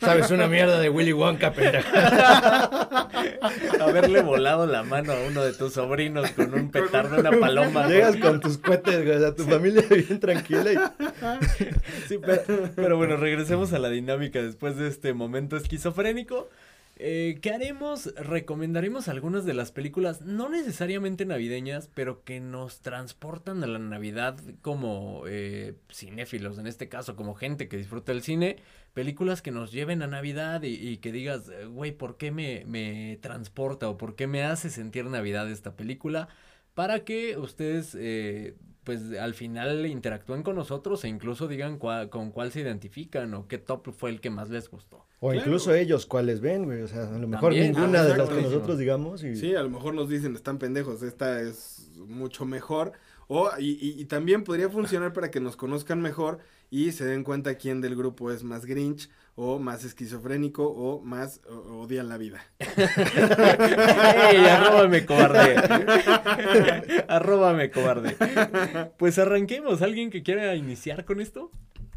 Sabes una mierda de Willy Wonka, pendejo. [laughs] haberle volado la mano a uno de tus sobrinos con un petardo, una paloma. güey. Llegas con tus cohetes, güey, o sea, tu familia [laughs] bien tranquila y Sí, pero, pero bueno, regresemos a la dinámica después de este momento esquizofrénico. Eh, ¿Qué haremos? Recomendaremos algunas de las películas, no necesariamente navideñas, pero que nos transportan a la Navidad como eh, cinéfilos, en este caso, como gente que disfruta el cine. Películas que nos lleven a Navidad y, que digas, güey, ¿por qué me, me transporta o por qué me hace sentir Navidad esta película? Para que ustedes, eh, pues al final interactúen con nosotros e incluso digan cua- con cuál se identifican o qué top fue el que más les gustó. O Claro. incluso ellos cuáles ven, güey. O sea, a lo mejor También, ninguna ah, de las que nosotros digamos. Y... Sí, a lo mejor nos dicen, están pendejos, esta es mucho mejor. O, y, y- y también podría funcionar para que nos conozcan mejor y se den cuenta quién del grupo es más Grinch o más esquizofrénico o más o- odian la vida. [laughs] ¡Ey, arróbame, cobarde! [laughs] arróbame, cobarde. Pues arranquemos. ¿Alguien que quiera iniciar con esto?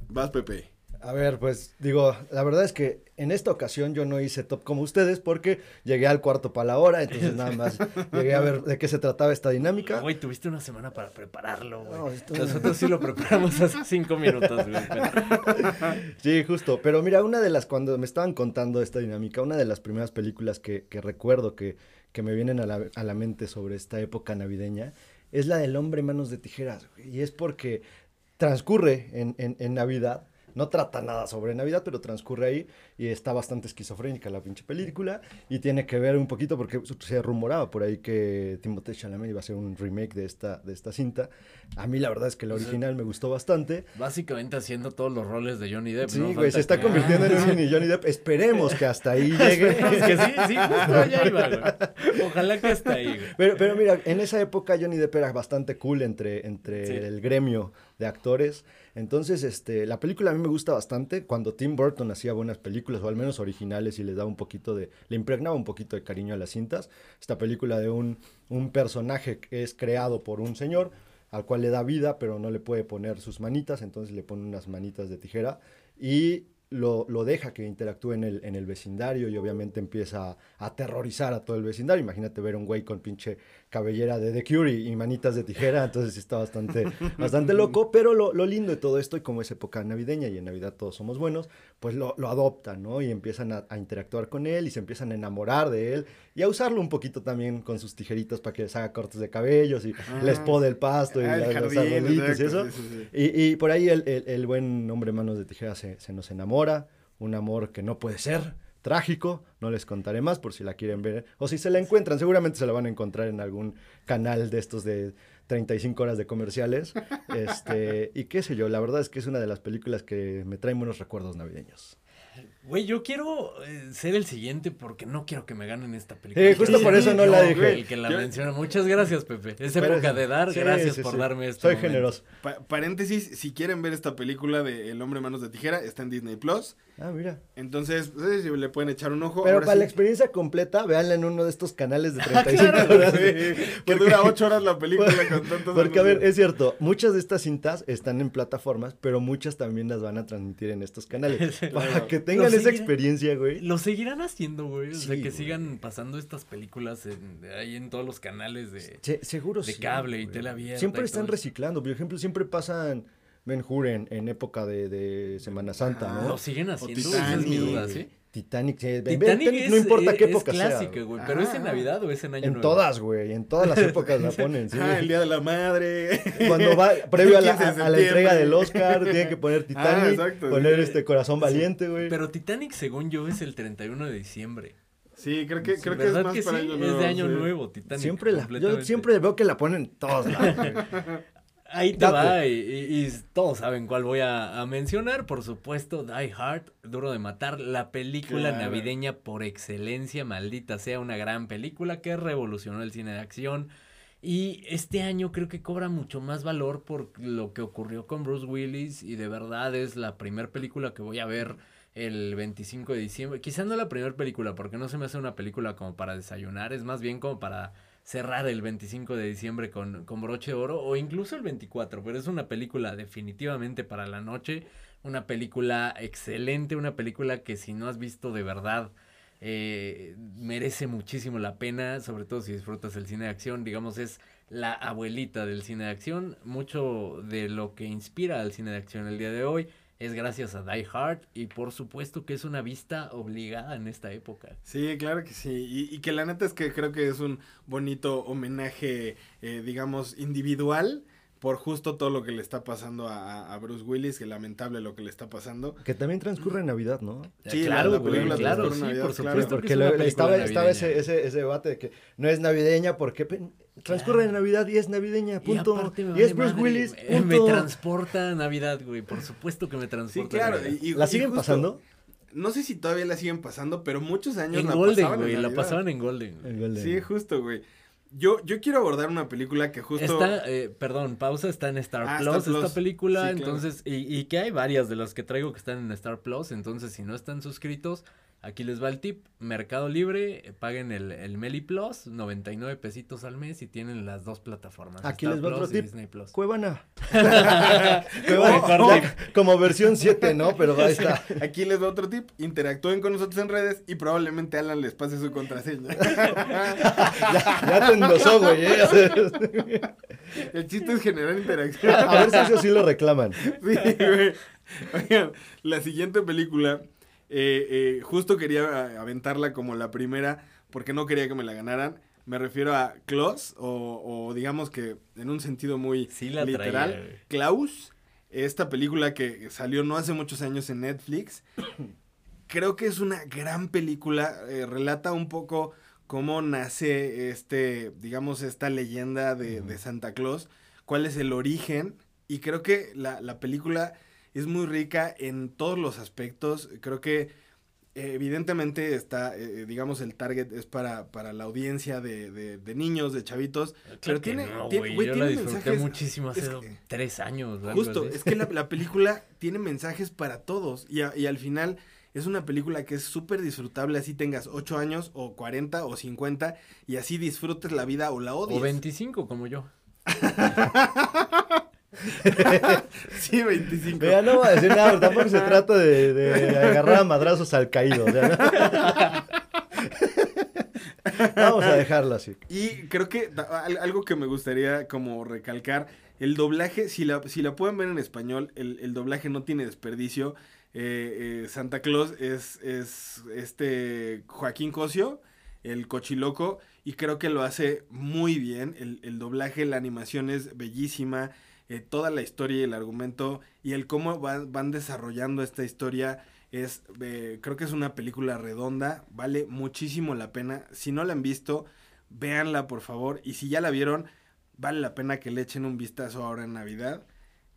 Vas, Pepe. A ver, pues digo, la verdad es que en esta ocasión yo no hice top como ustedes porque llegué al cuarto para la hora, entonces nada más [laughs] llegué a ver de qué se trataba esta dinámica. Güey, tuviste una semana para prepararlo, güey. No, Nosotros sí lo preparamos hace cinco minutos, güey. [laughs] Sí, justo. Pero mira, una de las, cuando me estaban contando esta dinámica, una de las primeras películas que, que recuerdo que, que me vienen a la, a la mente sobre esta época navideña es la del hombre manos de tijeras. güey. Y es porque transcurre en, en, en Navidad. No trata nada sobre Navidad, pero transcurre ahí y está bastante esquizofrénica la pinche película y tiene que ver un poquito porque se rumoraba por ahí que Timothée Chalamet iba a hacer un remake de esta, de esta cinta. A mí la verdad es que la original me gustó bastante. Básicamente haciendo todos los roles de Johnny Depp, Sí, ¿no? güey, se está que- convirtiendo en el cine y Johnny Depp. Esperemos que hasta ahí [laughs] llegue. Que sí, sí, justo allá iba, güey. [laughs] Ojalá que hasta ahí, güey. Pero, pero mira, en esa época Johnny Depp era bastante cool entre, entre Sí. el gremio de actores. Entonces, este, la película a mí me gusta bastante. Cuando Tim Burton hacía buenas películas, o al menos originales, y les daba un poquito de, le impregnaba un poquito de cariño a las cintas. Esta película de un, un personaje que es creado por un señor al cual le da vida, pero no le puede poner sus manitas, entonces le pone unas manitas de tijera. Y lo, lo deja que interactúe en el, en el vecindario y obviamente empieza a aterrorizar a todo el vecindario. Imagínate ver un güey con pinche cabellera de The Cure y, y manitas de tijera, [laughs] entonces está bastante, bastante loco, pero lo, lo lindo de todo esto, y como es época navideña y en Navidad todos somos buenos, pues lo, lo adoptan, ¿no? Y empiezan a, a interactuar con él y se empiezan a enamorar de él y a usarlo un poquito también con sus tijeritas para que les haga cortes de cabellos y les poda el pasto y Ah, el la- los jardín, y eso. sí, sí, sí. Y, y por ahí el, el- el buen hombre manos de tijera se, se nos enamora, un amor que no puede ser, trágico, no les contaré más por si la quieren ver, o si se la encuentran, seguramente se la van a encontrar en algún canal de estos de 35 horas de comerciales, este, y qué sé yo, la verdad es que es una de las películas que me traen buenos recuerdos navideños. Güey, yo quiero eh, ser el siguiente porque no quiero que me ganen esta película. Eh, justo por eso no Yo, la dije. El que la Yo- menciona. Muchas gracias, Pepe. Es Pero- época de dar. sí, gracias sí, por sí. darme este Soy momento. generoso. Pa- paréntesis, si quieren ver esta película de El hombre manos de tijera, está en Disney Plus. Ah, mira. Entonces, pues, le pueden echar un ojo. Pero Ahora para sí. la experiencia completa, véanla en uno de estos canales de [laughs] 35 horas. Sí, que dura ocho horas la película con tantos [laughs] Porque, a ver, es cierto, muchas de estas cintas están en plataformas, pero muchas también las van a transmitir en estos canales. [laughs] Para Claro. que tengan Lo esa seguirán- experiencia, güey. Lo seguirán haciendo, güey. O sea, que güey. sigan pasando estas películas en- ahí en todos los canales de. Se- seguro de sí, cable y abierta Siempre y están reciclando. Por ejemplo, siempre pasan Ben Hur en, en época de, de Semana Santa, Ah, ¿no? Lo siguen haciendo, Titanic, esa es mi duda. ¿sí? Titanic, sí, Titanic es, no importa qué es época sea. clásica, güey. Pero ¿es en Ah. Navidad o es en Año En Nuevo? todas, güey, en todas las épocas la [laughs] ponen, sí. Ah, el Día de la Madre. Cuando va [laughs] previo a la, 15 de a- a la entrega del Oscar, tienen que poner Titanic, exacto, poner sí. este Corazón Valiente, güey. Pero Titanic, según yo, es el 31 de diciembre. Sí, creo que, creo que es ¿Verdad más que para sí? Año Es Nuevo. de Año sí. Nuevo, Titanic. Siempre la, yo siempre veo que la ponen en todos lados. [laughs] Ahí te Date. va, y, y- y todos saben cuál voy a, a mencionar. Por supuesto, Die Hard, Duro de Matar, la película Claro. navideña por excelencia, maldita sea, una gran película que revolucionó el cine de acción. Y este año creo que cobra mucho más valor por lo que ocurrió con Bruce Willis y de verdad es la primera película que voy a ver el 25 de diciembre. Quizá no la primera película porque no se me hace una película como para desayunar, es más bien como para cerrar el 25 de diciembre con, con broche de oro o incluso el 24, pero es una película definitivamente para la noche, una película excelente, una película que si no has visto de verdad eh, merece muchísimo la pena, sobre todo si disfrutas el cine de acción, digamos es la abuelita del cine de acción, mucho de lo que inspira al cine de acción el día de hoy es gracias a Die Hard y por supuesto que es una vista obligada en esta época. Sí, claro que sí. Y, y que la neta es que creo que es un bonito homenaje, eh, digamos, individual por justo todo lo que le está pasando a, a Bruce Willis, que lamentable lo que le está pasando. Que también transcurre en Navidad, ¿no? Sí, claro, la- la güey, película claro, sí, Navidad, por claro. supuesto. Porque es lo- estaba, estaba ese, ese, ese debate de que no es navideña porque transcurre en Navidad y es navideña, punto. Y, aparte es Bruce madre, Willis, me- Me punto. transporta a Navidad, güey. Por supuesto que me Sí, transporta. a claro. Navidad. y- y- ¿La y siguen justo- pasando? No sé si todavía la siguen pasando, pero muchos años en la Golden, pasaban en güey. La pasaban en Golden. güey. El Golden. Sí, justo, güey. Yo, yo quiero abordar una película que justo... Está, eh, perdón, pausa, está en Star Ah, Plus Star Plus. esta película, Sí, claro. entonces, y, y que hay varias de las que traigo que están en Star Plus, entonces si no están suscritos, aquí les va el tip, Mercado Libre, eh, paguen el, el Meli Plus, 99 pesitos al mes y tienen las dos plataformas, Aquí Star les va otro Plus tip. Disney Plus. Cuevana. [laughs] Cuevana, ya como versión 7, ¿no? Pero ahí está. Aquí les doy otro tip. Interactúen con nosotros en redes y probablemente Alan les pase su contraseña. [laughs] Ya, ya te endosó, güey. ¿eh? [laughs] El chiste es generar interacción. A ver si eso sí lo reclaman. Sí, güey. Oigan, la siguiente película, eh, eh, justo quería a- aventarla como la primera porque no quería que me la ganaran. Me refiero a Klaus, o, o digamos que en un sentido muy Sí la literal, traía. Klaus, esta película que salió no hace muchos años en Netflix. [coughs] Creo que es una gran película, eh, relata un poco cómo nace este, digamos, esta leyenda de, de Santa Claus, cuál es el origen, y creo que la, la película es muy rica en todos los aspectos, creo que eh, evidentemente está, eh, digamos, el target es para, para la audiencia de, de- de niños, de chavitos, Claro pero tiene, no, tiene- yo tiene la disfruté mensajes- muchísimo hace que- tres años. Justo, es que la, la [laughs] película tiene mensajes para todos y, a- y al final es una película que es súper disfrutable, así tengas 8 años o 40 o 50 y así disfrutes la vida o la odies. O 25 como yo. [laughs] [laughs] Sí, 25. Mira, no voy a decir nada, tampoco se trata de, de agarrar a madrazos al caído. o sea, ¿no? [laughs] Vamos a dejarlo así. Y creo que algo que me gustaría como recalcar, el doblaje, si la, si la pueden ver en español, el, el doblaje no tiene desperdicio. Eh, eh, Santa Claus es, es este Joaquín Cosio, el cochiloco, y creo que lo hace muy bien. El, el doblaje, la animación es bellísima, eh, toda la historia y el argumento, y el cómo van, desarrollando esta historia es, eh, creo que es una película redonda, vale muchísimo la pena. Si no la han visto, véanla por favor. Y si ya la vieron, vale la pena que le echen un vistazo ahora en Navidad.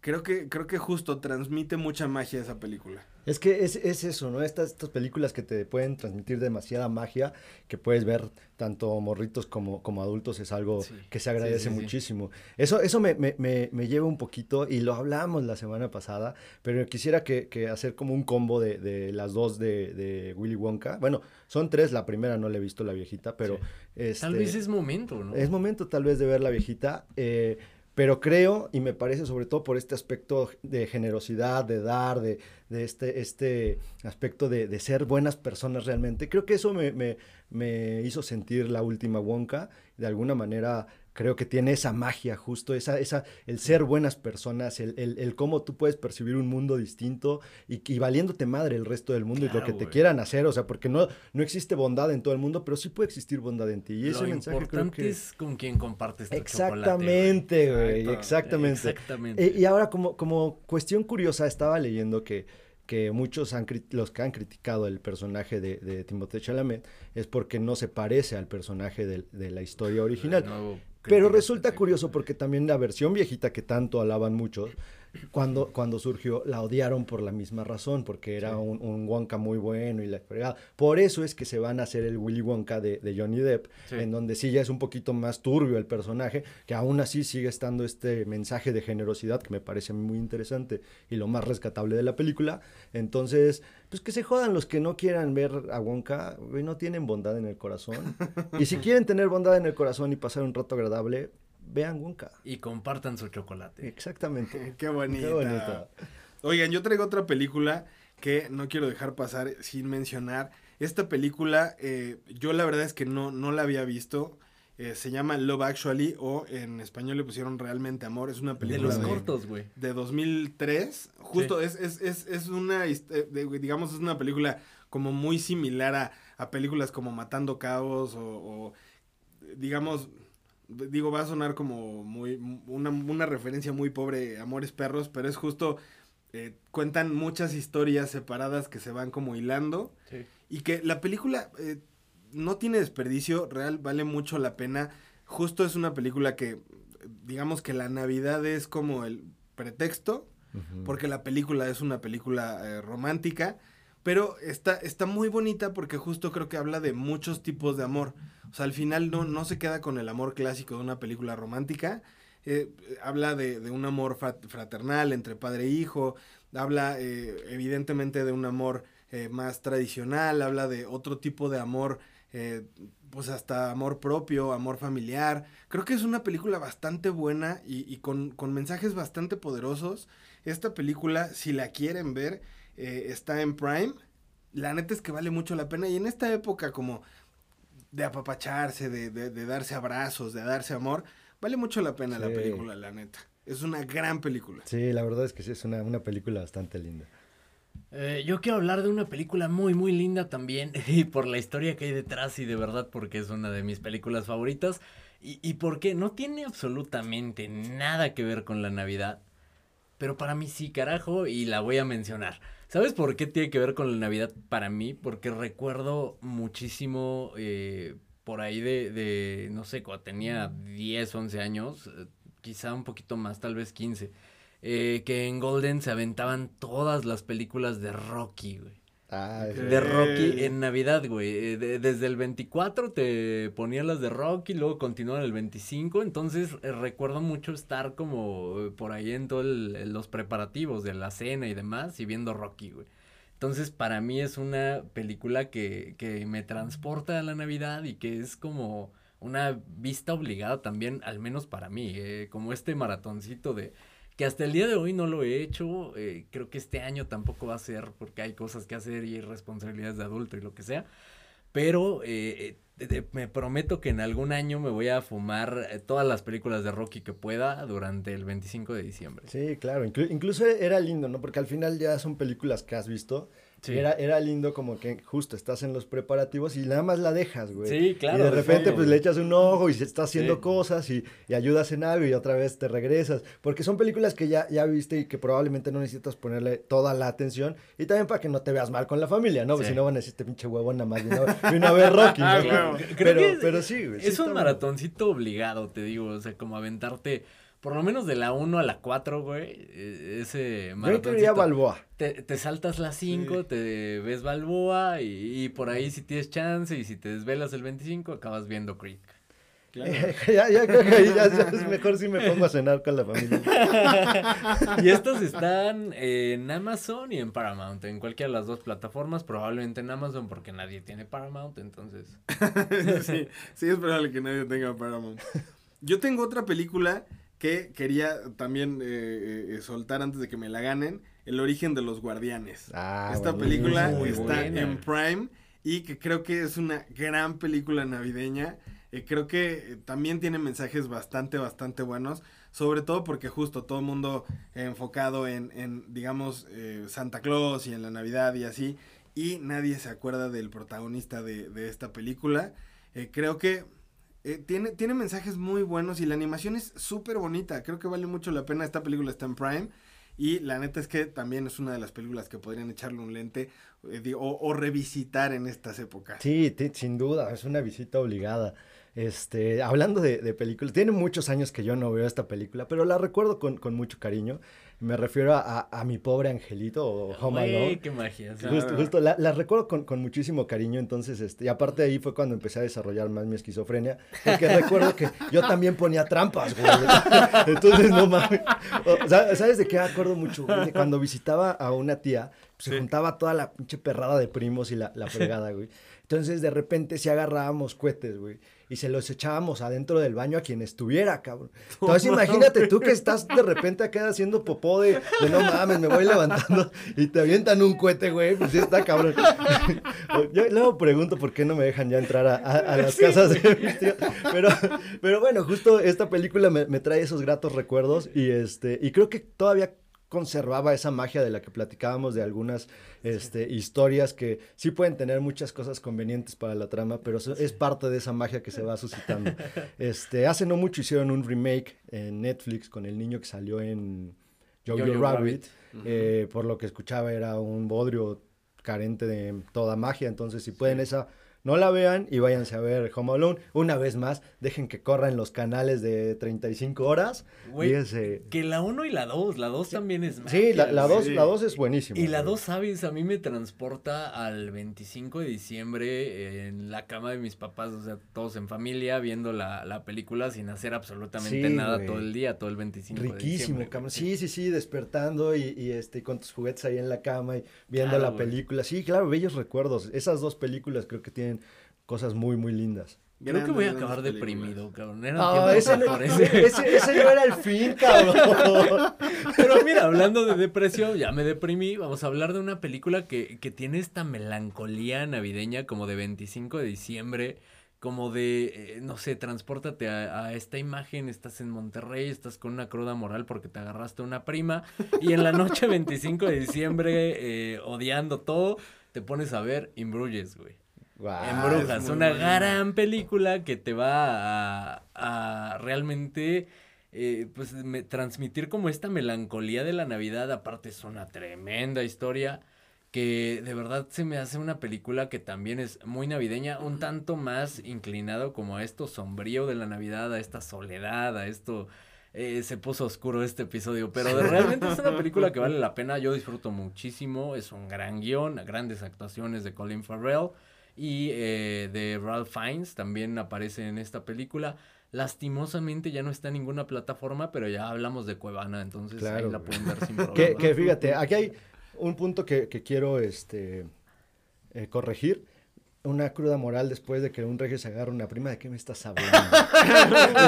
Creo que, creo que justo transmite mucha magia esa película. Es que es, es eso, ¿no? Estas, estas películas que te pueden transmitir demasiada magia, que puedes ver tanto morritos como, como adultos, es algo Sí, que se agradece sí, sí. muchísimo. Eso, eso me, me, me, me lleva un poquito, y lo hablamos la semana pasada, pero quisiera que, que hacer como un combo de, de las dos de, de Willy Wonka. Bueno, son tres, la primera no la he visto, la viejita, pero... Tal este, vez es momento, ¿no? es momento tal vez de ver la viejita, eh, pero creo y me parece sobre todo por este aspecto de generosidad, de dar, de, de este, este aspecto de, de ser buenas personas realmente. Creo que eso me, me- me hizo sentir la última Wonka. De alguna manera creo que tiene esa magia justo, esa, esa, el ser buenas personas, el, el, el cómo tú puedes percibir un mundo distinto y, y valiéndote madre el resto del mundo y lo que te quieran hacer, o sea, porque no, no existe bondad en todo el mundo, pero sí puede existir bondad en ti. Y ese Lo mensaje creo importante que... es con quien compartes tu Exactamente, güey, exactamente. Exactamente. Eh, y ahora, como, como cuestión curiosa, estaba leyendo que, que muchos han, los que han criticado el personaje de, de Timothée Chalamet es porque no se parece al personaje del- de, la historia original. Pero resulta curioso porque también la versión viejita que tanto alaban muchos, cuando, cuando surgió, la odiaron por la misma razón, porque era un, un Wonka muy bueno y la fregada. Por eso es que se van a hacer el Willy Wonka de, de Johnny Depp, Sí. en donde sí ya es un poquito más turbio el personaje, que aún así sigue estando este mensaje de generosidad que me parece muy interesante y lo más rescatable de la película. Entonces, pues que se jodan los que no quieran ver a Wonka, no tienen bondad en el corazón. Y si quieren tener bondad en el corazón y pasar un rato agradable, vean Wonka. Y compartan su chocolate. Exactamente. [laughs] Qué bonita. Qué bonita. Oigan, yo traigo otra película que no quiero dejar pasar sin mencionar. Esta película, eh, yo la verdad es que no, no la había visto. Eh, se llama Love Actually o en español le pusieron Realmente Amor. Es una De película los de, cortos, güey. de 2003. Justo es, es, es, es una, eh, digamos, es una película como muy similar a, a películas como Matando Cabos o, o, digamos, digo, va a sonar como muy, una, una referencia muy pobre, Amores Perros, pero es justo, eh, cuentan muchas historias separadas que se van como hilando y que la película eh, no tiene desperdicio, real, vale mucho la pena. Justo es una película que, digamos que la Navidad es como el pretexto, porque la película es una película eh, romántica, pero está, está muy bonita porque justo creo que habla de muchos tipos de amor. O sea, al final no, no se queda con el amor clásico de una película romántica. eh, habla de, de un amor fra- fraternal entre padre e hijo, habla eh, evidentemente de un amor eh, más tradicional, habla de otro tipo de amor, eh, pues hasta amor propio, amor familiar. Creo que es una película bastante buena y, y con, con mensajes bastante poderosos. Esta película, si la quieren ver, eh, está en Prime. La neta es que vale mucho la pena. Y en esta época como de apapacharse, de, de- de darse abrazos, de darse amor, vale mucho la pena la película, la neta. Es una gran película. Sí, la verdad es que sí, es una, una película bastante linda. Eh, yo quiero hablar de una película muy, muy linda también, [laughs] y por la historia que hay detrás, y de verdad porque es una de mis películas favoritas, y, y porque no tiene absolutamente nada que ver con la Navidad, pero para mí sí, carajo, y la voy a mencionar. ¿Sabes por qué tiene que ver con la Navidad para mí? Porque recuerdo muchísimo eh, por ahí de, de, no sé, cuando tenía 10, 11 años, eh, quizá un poquito más, tal vez 15 eh, que en Golden se aventaban todas las películas de Rocky, güey. Ah, sí. De Rocky en Navidad, güey. Eh, de- desde el 24 te ponían las de Rocky, luego continuaban el 25. Entonces eh, recuerdo mucho estar como eh, por ahí en todos los preparativos de la cena y demás y viendo Rocky, güey. Entonces para mí es una película que, que me transporta a la Navidad y que es como una vista obligada también, al menos para mí, eh, como este maratoncito de que hasta el día de hoy no lo he hecho. eh, creo que este año tampoco va a ser porque hay cosas que hacer y responsabilidades de adulto y lo que sea. Pero eh, eh, me prometo que en algún año me voy a fumar todas las películas de Rocky que pueda durante el 25 de diciembre. Sí, claro, inclu- incluso era lindo, ¿no? Porque al final ya son películas que has visto. Sí. Era, era lindo como que justo estás en los preparativos y nada más la dejas, güey. Sí, claro, Y de repente pues le echas un ojo y se está haciendo Sí. cosas y, y ayudas en algo y otra vez te regresas. Porque son películas que ya, ya viste y que probablemente no necesitas ponerle toda la atención. Y también para que no te veas mal con la familia, ¿no? Si no van a decir, este pinche huevón nada más vino, a ver Rocky, ¿no? [laughs] Claro. Creo Pero, que es- pero sí, güey. Es un maratoncito obligado, te digo, o sea, como aventarte por lo menos de la 1 a la 4, güey, eh, ese Yo incluiría Balboa. Te, te saltas las 5, te ves Balboa y, y por ahí si tienes chance y si te desvelas el 25 acabas viendo Creek. Claro. [laughs] ya, ya creo que ya, ya es [laughs] mejor si me pongo a cenar con la familia. [laughs] Y estos están en Amazon y en Paramount, en cualquiera de las dos plataformas, probablemente en Amazon porque nadie tiene Paramount, entonces... sí, sí, es probable que nadie tenga Paramount. Yo tengo otra película que quería también eh, eh, soltar antes de que me la ganen, El origen de los guardianes. Ah, Esta película muy está buena. en Prime y que creo que es una gran película navideña. Eh, creo que eh, también tiene mensajes bastante, bastante buenos. Sobre todo porque justo todo el mundo enfocado en, en digamos, eh, Santa Claus y en la Navidad y así. Y nadie se acuerda del protagonista de, de esta película. Eh, creo que eh, tiene, tiene mensajes muy buenos y la animación es súper bonita. Creo que vale mucho la pena. Esta película está en Prime. Y la neta es que también es una de las películas que podrían echarle un lente eh, o, o revisitar en estas épocas. Sí, sin duda, es una visita obligada. Este, hablando de, de películas, tiene muchos años que yo no veo esta película, pero la recuerdo con, con mucho cariño. Me refiero a, a- a mi pobre angelito o Home Alone. qué magia. Justo, justo, la, la recuerdo con, con muchísimo cariño, entonces, este, y aparte de ahí fue cuando empecé a desarrollar más mi esquizofrenia, porque recuerdo que yo también ponía trampas, güey. [laughs] Entonces, no mames. O ¿Sabes de qué acuerdo mucho, güey? Cuando visitaba a una tía, pues, se Sí. juntaba toda la pinche perrada de primos y la, la fregada, güey. Entonces, de repente, sí agarrábamos cohetes, güey, y se los echábamos adentro del baño a quien estuviera, cabrón. [laughs] Entonces, imagínate tú que estás de repente acá haciendo popó de, de no mames, me voy levantando y te avientan un cohete, güey, pues sí está cabrón. [laughs] Yo luego pregunto por qué no me dejan ya entrar a, a- a las [laughs] casas de mis tíos. Pero, pero bueno, justo esta película me, me trae esos gratos recuerdos y este, y creo que todavía conservaba esa magia de la que platicábamos de algunas este, historias que sí pueden tener muchas cosas convenientes para la trama, pero es parte de esa magia que se va suscitando. [laughs] Este, hace no mucho hicieron un remake en Netflix con el niño que salió en Jojo. Rabbit. eh, por lo que escuchaba era un bodrio carente de toda magia, entonces si pueden esa no la vean y váyanse a ver Home Alone. Una vez más, dejen que corran los canales de 35 horas. Güey, Fíjense. Que la 1 y la 2, la 2 también es Sí, la, la güey. dos, sí. la dos es buenísima. Y la güey. 2, ¿sabes? A mí me transporta al 25 de diciembre en la cama de mis papás, o sea, todos en familia, viendo la, la película sin hacer absolutamente Sí, nada güey. todo el día, todo el 25 de Riquísimo, diciembre. cabrón. Sí, sí, sí, despertando y, y, este, con tus juguetes ahí en la cama y viendo Claro, la güey. película. Sí, claro, bellos recuerdos. Esas dos películas creo que tienen cosas muy, muy lindas. Creo que voy a acabar deprimido, cabrón. Era Ah, tiempo ese, no, mejor ese. ese, ese no era el fin, cabrón. [laughs] Pero mira, hablando de depresión, ya me deprimí. Vamos a hablar de una película que, que tiene esta melancolía navideña como de 25 de diciembre. Como de, eh, no sé, transpórtate a, a esta imagen, estás en Monterrey, estás con una cruda moral porque te agarraste a una prima y en la noche 25 de diciembre, eh, odiando todo, te pones a ver In Bruges, güey. Guau, En Brujas, una gran película que te va a, a realmente eh, pues me- transmitir como esta melancolía de la Navidad. Aparte es una tremenda historia que de verdad se me hace una película que también es muy navideña, un tanto más inclinado como a esto sombrío de la Navidad, a esta soledad, a esto... eh, se puso oscuro este episodio, pero de- [laughs] realmente es una película que vale la pena, yo disfruto muchísimo, es un gran guion, grandes actuaciones de Colin Farrell y eh, de Ralph Fiennes también aparece en esta película. Lastimosamente ya no está en ninguna plataforma, pero ya hablamos de Cuevana, entonces Claro, ahí la pueden ver sin [laughs] problema. Que, que fíjate, aquí hay un punto que, que quiero este, eh, corregir. Una cruda moral después de que un regio se agarra una prima, ¿de qué me estás hablando?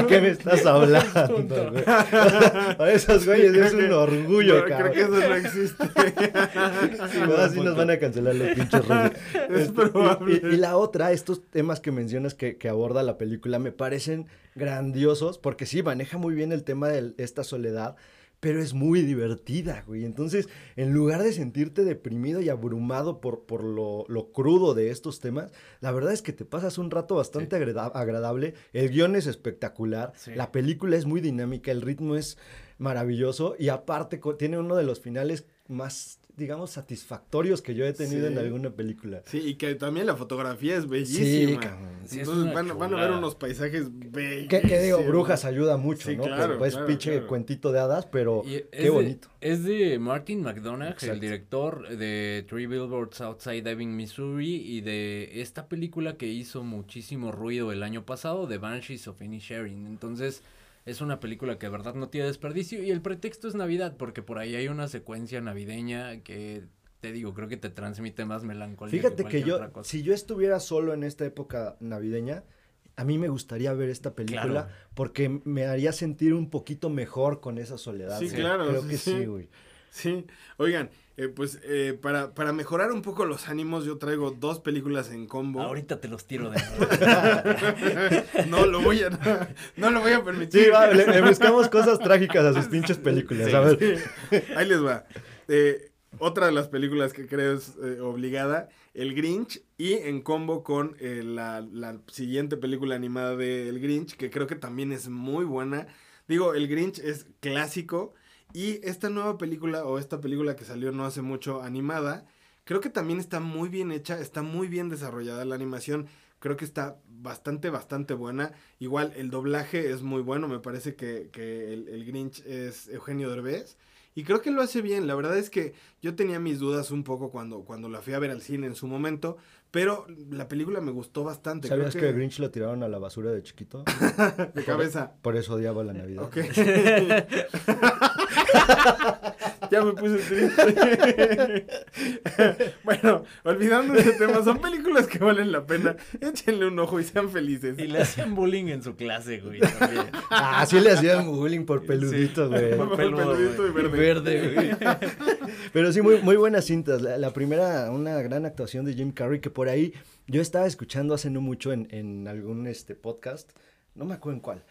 ¿De qué me estás hablando, güey? Para esos güeyes es un orgullo, creo cabrón. que eso no existe. [laughs] Sí, no, así nos van a cancelar los pinches rudos. Es Este, y- probable. Y, y la otra, estos temas que mencionas que, que aborda la película me parecen grandiosos porque sí, maneja muy bien el tema de esta soledad, pero es muy divertida, güey. Entonces, en lugar de sentirte deprimido y abrumado por, por lo, lo crudo de estos temas, la verdad es que te pasas un rato bastante agrada- agradable. El guion es espectacular, Sí. la película es muy dinámica, el ritmo es maravilloso y aparte tiene uno de los finales más, digamos, satisfactorios que yo he tenido Sí. en alguna película. Sí, y que también la fotografía es bellísima. Sí, es Entonces una van, van a ver unos paisajes bellísimos. Que, que digo, Brujas ayuda mucho, Sí, ¿no? claro, Pero, pues claro, pinche claro. cuentito de hadas, pero Y qué es bonito. De, es de Martin McDonagh, Exacto. el director de Three Billboards Outside Ebbing, Missouri, y de esta película que hizo muchísimo ruido el año pasado, The Banshees of Inisherin. Entonces, es una película que de verdad no tiene desperdicio, y el pretexto es Navidad, porque por ahí hay una secuencia navideña que, te digo, creo que te transmite más melancolía. Fíjate que yo, otra cosa. si yo estuviera solo en esta época navideña, a mí me gustaría ver esta película Claro. porque me haría sentir un poquito mejor con esa soledad. Sí, güey. claro, Creo sí, que sí. sí, güey. Sí, oigan, eh, pues eh, para, para mejorar un poco los ánimos, yo traigo dos películas en combo. Ahorita te los tiro de [laughs] no lo voy a, no, lo voy a permitir. Sí, va, le, le buscamos cosas trágicas a sus pinches películas. a ver. Ahí les va. Eh, otra de las películas que creo es eh, obligada, El Grinch, y en combo con eh, la, la siguiente película animada de El Grinch, que creo que también es muy buena. Digo, El Grinch es clásico, y esta nueva película, o esta película que salió no hace mucho animada, creo que también está muy bien hecha, está muy bien desarrollada la animación. Creo que está bastante, bastante buena. Igual el doblaje es muy bueno. Me parece que, que el, el Grinch es Eugenio Derbez. Y creo que lo hace bien. La verdad es que yo tenía mis dudas un poco cuando, cuando la fui a ver al cine en su momento. Pero la película me gustó bastante. ¿Sabías creo que el Grinch lo tiraron a la basura de chiquito? [laughs] de cabeza. Por eso odiaba la Navidad. [laughs] [laughs] ya me puse triste. [laughs] bueno, olvidando ese tema, son películas que valen la pena. Échenle un ojo y sean felices. Y le hacían bullying en su clase, güey, también. Ah, sí le hacían bullying por peludito, güey. Por Peludo, peludito y güey. verde. güey. [laughs] Pero sí, muy, muy buenas cintas. La, la primera, una gran actuación de Jim Carrey, que por ahí yo estaba escuchando hace no mucho en, en algún este, podcast, no me acuerdo en cuál,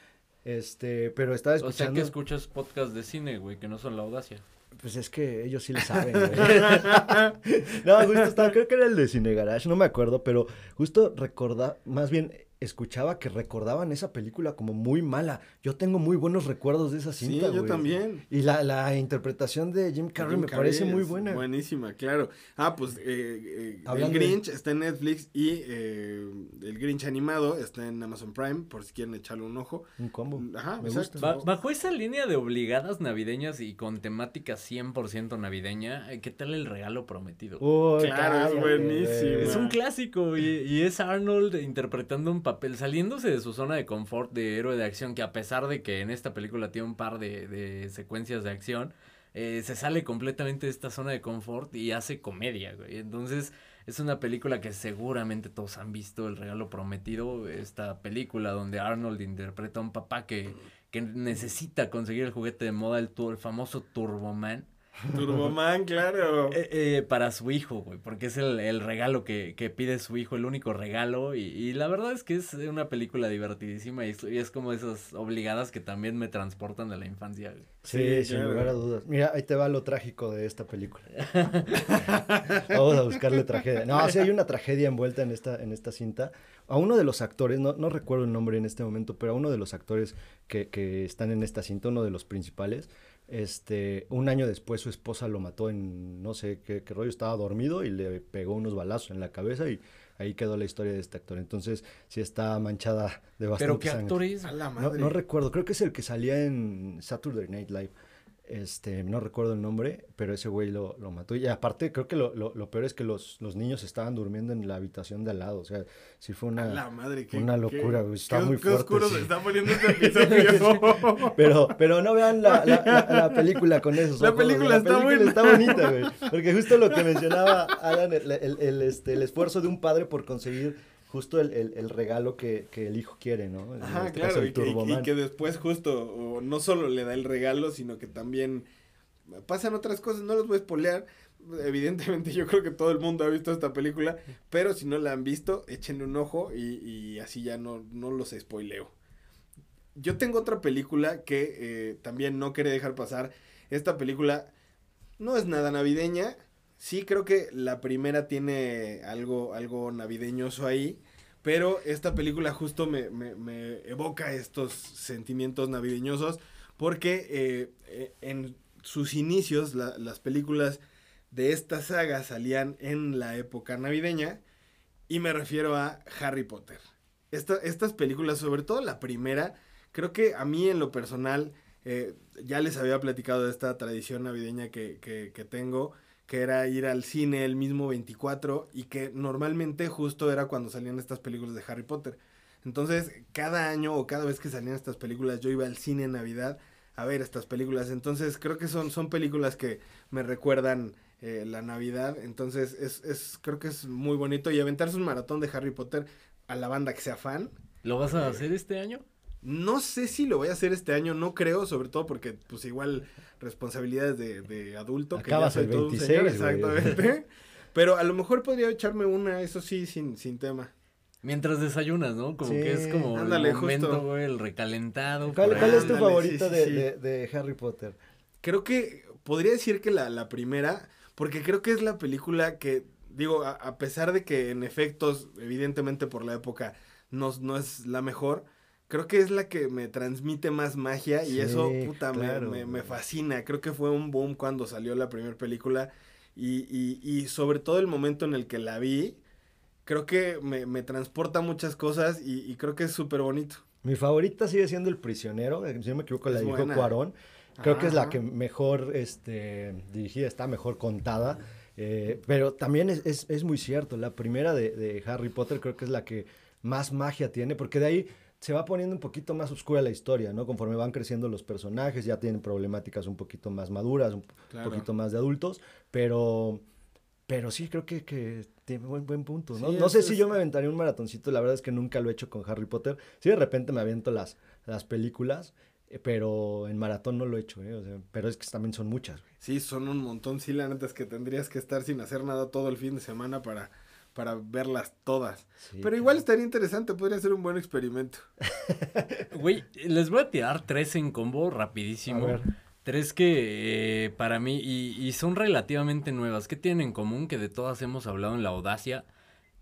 este, pero estaba O sea escuchando... que escuchas podcast de cine, güey, que no son la audacia. Pues es que ellos sí le saben, güey. [laughs] no, justo estaba, creo que era el de Cine Garage, no me acuerdo, pero justo recordar, más bien escuchaba que recordaban esa película como muy mala. Yo tengo muy buenos recuerdos de esa Sí, cinta, yo güey. también. Y la, la interpretación de Jim Carrey Jim me parece muy buena. Buenísima, claro. Ah, pues eh, eh, el Grinch está en Netflix y eh, el Grinch animado está en Amazon Prime, por si quieren echarle un ojo. Un combo. Ajá, me exacto. gusta. Ba- bajo esa línea de obligadas navideñas y con temática 100% navideña, ¿qué tal el regalo prometido? Claro, es güey. Es un clásico y, y es Arnold interpretando un papel, saliéndose de su zona de confort de héroe de acción, que a pesar de que en esta película tiene un par de, secuencias de acción, eh, se sale completamente de esta zona de confort y hace comedia, güey. Entonces es una película que seguramente todos han visto, El Regalo Prometido, esta película donde Arnold interpreta a un papá que, que necesita conseguir el juguete de moda, el, el famoso Turboman. Turboman, claro. Eh, eh, para su hijo, güey, porque es el, el regalo que, que pide su hijo, el único regalo. Y, y la verdad es que es una película divertidísima y es, y es como esas obligadas que también me transportan a la infancia. güey. Sí, Sí, sin claro. lugar a dudas. Mira, ahí te va lo trágico de esta película. [laughs] Vamos a buscarle tragedia. No, sí hay una tragedia envuelta en esta, en esta cinta. A uno de los actores, no, no recuerdo el nombre en este momento, pero a uno de los actores que, que están en esta cinta, uno de los principales, este, un año después su esposa lo mató en, no sé qué, qué rollo, estaba dormido y le pegó unos balazos en la cabeza y ahí quedó la historia de este actor. Entonces, sí está manchada de bastante Pero qué sangre. actor es. A la No, no recuerdo, creo que es el que salía en Saturday Night Live. Este, no recuerdo el nombre, pero ese güey lo, lo mató. Y aparte, creo que lo, lo, lo peor es que los, los niños estaban durmiendo en la habitación de al lado. O sea, sí fue una... la madre, qué, una locura, qué- güey, está qué- muy fuerte, oscuro sí. se está poniendo este episodio. [laughs] Pero, pero no vean la, la, la- la película con esos La película está buena. está bonita, güey. Porque justo lo que mencionaba Alan, el, el- el, este, el esfuerzo de un padre por conseguir justo el, el- el regalo que, que el hijo quiere, ¿no? Ajá, este claro, el y que, y- que después justo o no solo le da el regalo, sino que también pasan otras cosas, no los voy a spoilear. Evidentemente yo creo que todo el mundo ha visto esta película, pero si no la han visto, échenle un ojo y, y así ya no, no los spoileo. Yo tengo otra película que eh, también no quería dejar pasar. Esta película no es nada navideña. Sí creo que la primera tiene algo, algo navideñoso ahí. Pero esta película justo me, me- me evoca estos sentimientos navideñosos. Porque eh, eh, en sus inicios la- las películas de esta saga salían en la época navideña. Y me refiero a Harry Potter. Esta- estas películas, sobre todo la primera, creo que a mí en lo personal, eh, ya les había platicado de esta tradición navideña que, que- que tengo, que era ir al cine el mismo 24 y que normalmente justo era cuando salían estas películas de Harry Potter. Entonces, cada año o cada vez que salían estas películas, yo iba al cine en Navidad a ver estas películas. Entonces, creo que son, son películas que me recuerdan eh, la Navidad. Entonces, es, es, creo que es muy bonito. Y aventarse un maratón de Harry Potter a la banda que sea fan. ¿Lo vas a hacer este año? No sé si lo voy a hacer este año, no creo, sobre todo porque, pues igual, responsabilidades de, de adulto. que ya Acabas soy el todo un 26, señor, güey. exactamente. Pero a lo mejor podría echarme una, eso sí, sin, sin tema. Mientras desayunas, ¿no? Como Sí, que es como ándale, el momento, güey, el recalentado. ¿Cuál, es tu Ándale, sí, de, sí, de- de Harry Potter? Creo que podría decir que la, la primera, porque creo que es la película que, digo, a, a pesar de que en efectos, evidentemente por la época, no, no es la mejor, creo que es la que me transmite más magia y Sí, eso, puta, me- claro, me, fascina. Creo que fue un boom cuando salió la primera película y, y, y sobre todo el momento en el que la vi, creo que me, me transporta muchas cosas y, y creo que es súper bonito. Mi favorita sigue siendo El Prisionero, eh, si no me equivoco, la Es dijo buena. Cuarón. Creo que es la que mejor este, dirigida está, mejor contada. eh, pero también es, es- es muy cierto, la primera de, de Harry Potter creo que es la que más magia tiene, porque de ahí se va poniendo un poquito más oscura la historia, ¿no? Conforme van creciendo los personajes, ya tienen problemáticas un poquito más maduras, un Claro. poquito más de adultos, pero, pero sí creo que, que tiene buen, buen punto, ¿no? Sí, no es- sé si yo me aventaría un maratoncito, la verdad es que nunca lo he hecho con Harry Potter. Sí, de repente me aviento las, las películas, eh, pero en maratón no lo he hecho, ¿eh? O sea, pero es que también son muchas, güey. Sí, son un montón. Sí, la neta es que tendrías que estar sin hacer nada todo el fin de semana para, para verlas todas. Sí, Pero igual estaría interesante, podría ser un buen experimento. [laughs] Güey, les voy a tirar tres en combo rapidísimo. A ver. Tres que eh, para mí, y, y son relativamente nuevas. ¿Qué tienen en común? Que de todas hemos hablado en La Audacia.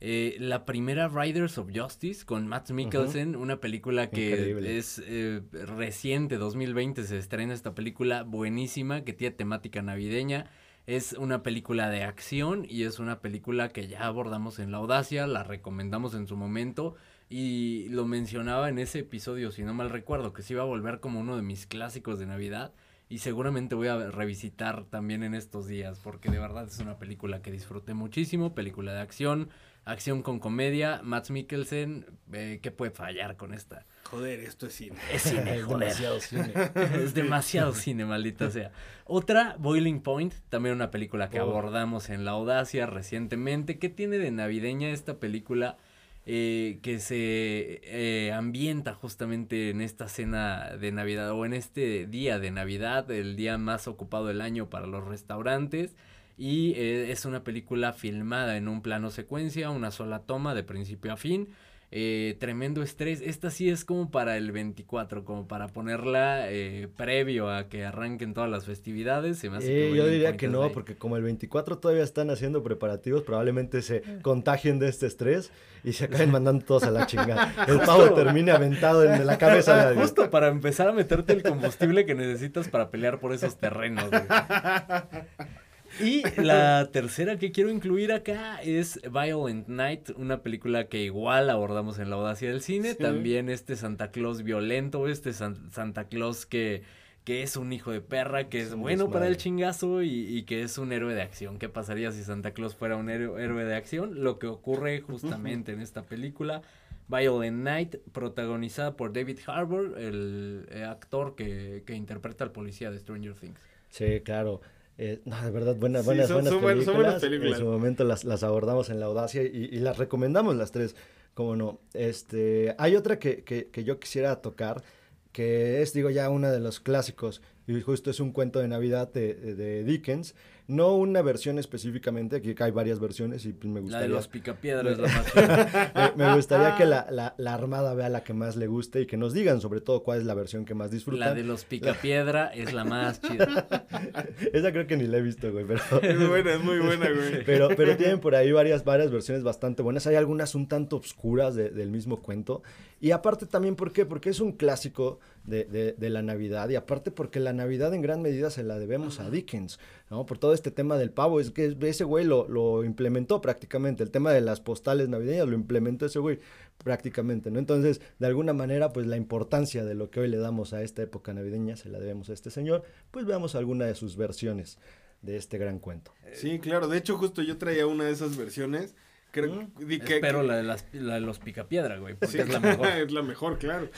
Eh, la primera, Riders of Justice, con Matt Mikkelsen, una película que Increíble. es eh, reciente, 2020 se estrena esta película buenísima, que tiene temática navideña. Es una película de acción y es una película que ya abordamos en La Audacia, la recomendamos en su momento y lo mencionaba en ese episodio, si no mal recuerdo, que se iba a volver como uno de mis clásicos de Navidad y seguramente voy a revisitar también en estos días porque de verdad es una película que disfruté muchísimo, película de acción, acción con comedia, Matt Mikkelsen, eh, ¿qué puede fallar con esta? Joder, esto es cine. Es cine, [laughs] Es demasiado cine. [laughs] es demasiado cine, maldita sea. Otra, Boiling Point, también una película que Oh. abordamos en La Audacia recientemente. ¿Qué tiene de navideña esta película? eh, que se eh, ambienta justamente en esta cena de Navidad o en este día de Navidad, el día más ocupado del año para los restaurantes. Y eh, es una película filmada en un plano secuencia, una sola toma de principio a fin. Eh, tremendo estrés. Esta sí es como para el 24, como para ponerla eh, previo a que arranquen todas las festividades. Se me hace Eh, que yo diría que no, porque como el 24 todavía están haciendo preparativos, probablemente se contagien de este estrés y se acaben [laughs] mandando todos a la chingada. El pavo termine aventado en la cabeza de. Justo para empezar a meterte el combustible que necesitas para pelear por esos terrenos. güey. [laughs] Y la tercera que quiero incluir acá es Violent Night, una película que igual abordamos en la audacia del cine. Sí. También este Santa Claus violento, este San- Santa Claus que, que es un hijo de perra, que es, bueno para el chingazo y, y que es un héroe de acción. ¿Qué pasaría si Santa Claus fuera un héroe, héroe de acción? Lo que ocurre justamente en esta película. Violent Night, protagonizada por David Harbour, el eh, actor que, que interpreta al policía de Stranger Things. Sí, claro. Eh, no, de verdad, buenas, Sí, buenas, son- buenas, son buen- películas. son buenas películas. En su momento las, las abordamos en la audacia y, y las recomendamos las tres, como no. Este, hay otra que, que, que yo quisiera tocar, que es, digo, ya una de los clásicos, y justo es un cuento de Navidad de, de Dickens, no una versión específicamente, aquí hay varias versiones y pues me La de gustaría... los picapiedras, la [laughs] más chida. me, me gustaría que la, la, la Armada vea la que más le guste y que nos digan sobre todo cuál es la versión que más disfrutan. La de los picapiedra es la más chida. [laughs] Esa creo que ni la he visto, güey, pero... Es buena, es muy buena, güey. [laughs] Pero, pero tienen por ahí varias, varias versiones bastante buenas. Hay algunas un tanto obscuras de- del mismo cuento. Y aparte también, ¿por qué? Porque es un clásico de, de- de la Navidad. Y aparte porque la Navidad en gran medida se la debemos a Dickens, ¿no? Por todo este tema del pavo. Es que ese güey lo, lo implementó prácticamente. El tema de las postales navideñas lo implementó ese güey prácticamente, ¿no? Entonces, de alguna manera, pues la importancia de lo que hoy le damos a esta época navideña se la debemos a este señor. Pues veamos alguna de sus versiones de este gran cuento. Sí, claro. De hecho, justo yo traía una de esas versiones. Creo di que- Espero que- la de, las, la de los picapiedra, güey, porque Sí, es la mejor. [laughs] es la mejor, claro.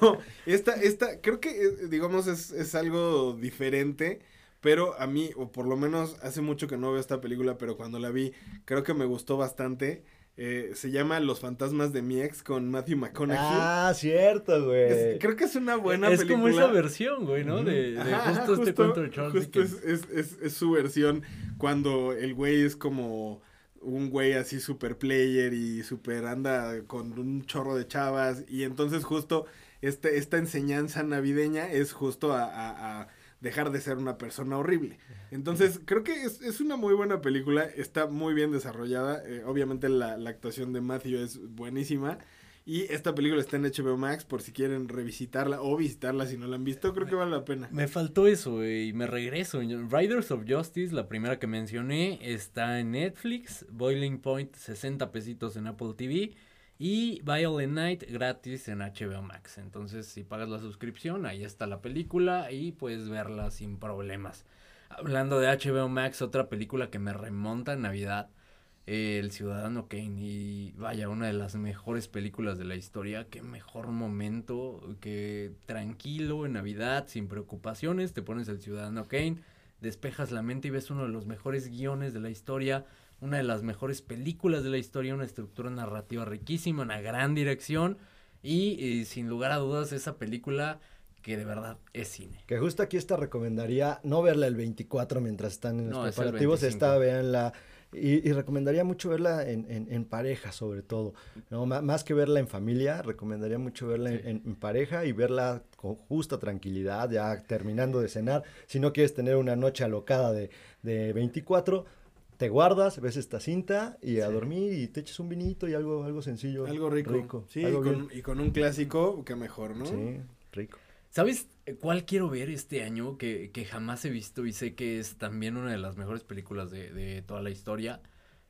No, esta, esta, creo que, eh, digamos, es, es algo diferente, pero a mí, o por lo menos hace mucho que no veo esta película, pero cuando la vi, creo que me gustó bastante. Eh, se llama Los fantasmas de mi ex con Matthew McConaughey. Ah, cierto, güey. Es- creo que es una buena es película. como esa versión, güey, ¿no? De, de Ajá, justo, este cuento de Charles justo es, es, es- es su versión cuando el güey es como un güey así super player y super anda con un chorro de chavas y entonces justo este, esta enseñanza navideña es justo a, a- a dejar de ser una persona horrible. Entonces creo que es, es una muy buena película, está muy bien desarrollada, eh, obviamente la, la actuación de Matthew es buenísima. Y esta película está en HBO Max por si quieren revisitarla o visitarla si no la han visto, creo que vale la pena. Me faltó eso, y me regreso. Riders of Justice, la primera que mencioné, está en Netflix. Boiling Point, 60 pesitos en Apple TV. Y Violent Night, gratis en HBO Max. Entonces, si pagas la suscripción, ahí está la película y puedes verla sin problemas. Hablando de HBO Max, otra película que me remonta a Navidad. Eh, El Ciudadano Kane y vaya, una de las mejores películas de la historia. Qué mejor momento, que tranquilo en Navidad, sin preocupaciones, te pones el Ciudadano Kane, despejas la mente y ves uno de los mejores guiones de la historia, una de las mejores películas de la historia, una estructura narrativa riquísima, una gran dirección y, eh, sin lugar a dudas esa película que de verdad es cine. Que justo aquí esta recomendaría no verla el 24 mientras están en los No, preparativos, 25. esta véanla. Y, y recomendaría mucho verla en, en- en pareja, sobre todo. ¿no? Má- más que verla en familia, recomendaría mucho verla en, Sí. en- en pareja y verla con justa tranquilidad, ya terminando de cenar. Si no quieres tener una noche alocada de, de 24, te guardas, ves esta cinta y a Sí. dormir y te echas un vinito y algo, algo sencillo. Algo rico. Sí, algo con- y con un clásico, que mejor, ¿no? Sí, rico. ¿Sabes cuál quiero ver este año que, que jamás he visto y sé que es también una de las mejores películas de, de toda la historia?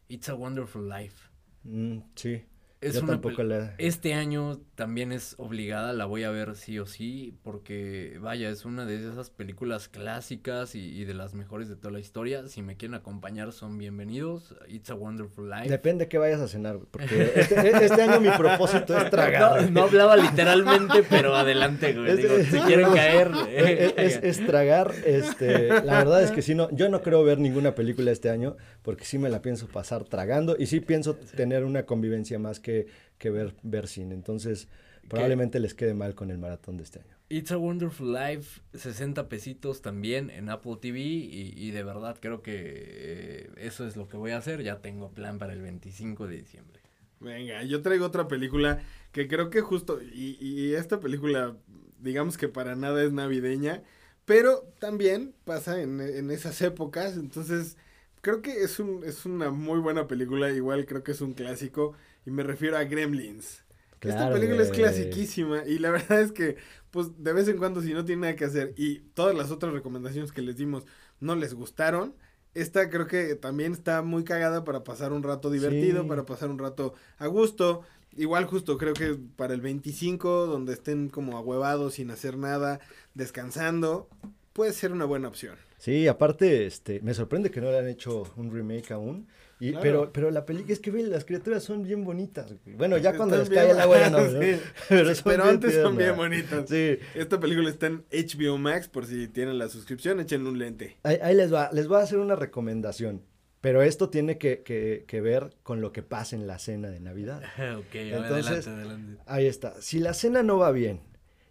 It's a Wonderful Life. Mm, sí, Es yo una tampoco la... Este año también es obligada, la voy a ver sí o sí, porque vaya, es una de esas películas clásicas y, y de las mejores de toda la historia. Si me quieren acompañar, son bienvenidos. It's a Wonderful Life. Depende qué vayas a cenar, güey, porque [laughs] este, este año mi propósito es tragar. No, hablaba literalmente, pero adelante, güey. Es- Digo, es- si quieren caer, Es, eh, es- es tragar, este, la verdad es que sí, no, yo no creo ver ninguna película este año, porque sí me la pienso pasar tragando, y sí pienso tener una convivencia más que, que ver, ver cine, entonces probablemente les quede mal con el maratón de este año. It's a Wonderful Life, 60 pesitos también en Apple TV y, y de verdad creo que eh, eso es lo que voy a hacer. Ya tengo plan para el 25 de diciembre. Venga, yo traigo otra película que creo que justo, y, y esta película, digamos que para nada es navideña, pero también pasa en, en esas épocas, entonces creo que es, un, es una muy buena película, igual creo que es un clásico, y me refiero a Gremlins. Esta Claro, película es clasiquísima y la [laughs] verdad es que, pues, de vez en cuando si no tiene nada que hacer y todas las otras recomendaciones que les dimos no les gustaron, esta creo que también está muy cagada para pasar un rato divertido, Sí. para pasar un rato a gusto. Igual justo creo que para el 25, donde estén como ahuevados sin hacer nada, descansando, puede ser una buena opción. Sí, aparte, este, me sorprende que no le han hecho un remake aún. Y, Claro. pero, pero la película, es que ve, las criaturas son bien bonitas. güey. Bueno, ya cuando les Están cae bien- el agua ya no. ¿no? Sí. [laughs] Pero, antes son bien bonitas. Sí. Esta película está en HBO Max, por si tienen la suscripción, échenle un lente. Ahí, ahí les va, les voy a hacer una recomendación. Pero esto tiene que, que- que ver con lo que pasa en la cena de Navidad. [laughs] ok, Entonces- adelante, adelante. Ahí está. Si la cena no va bien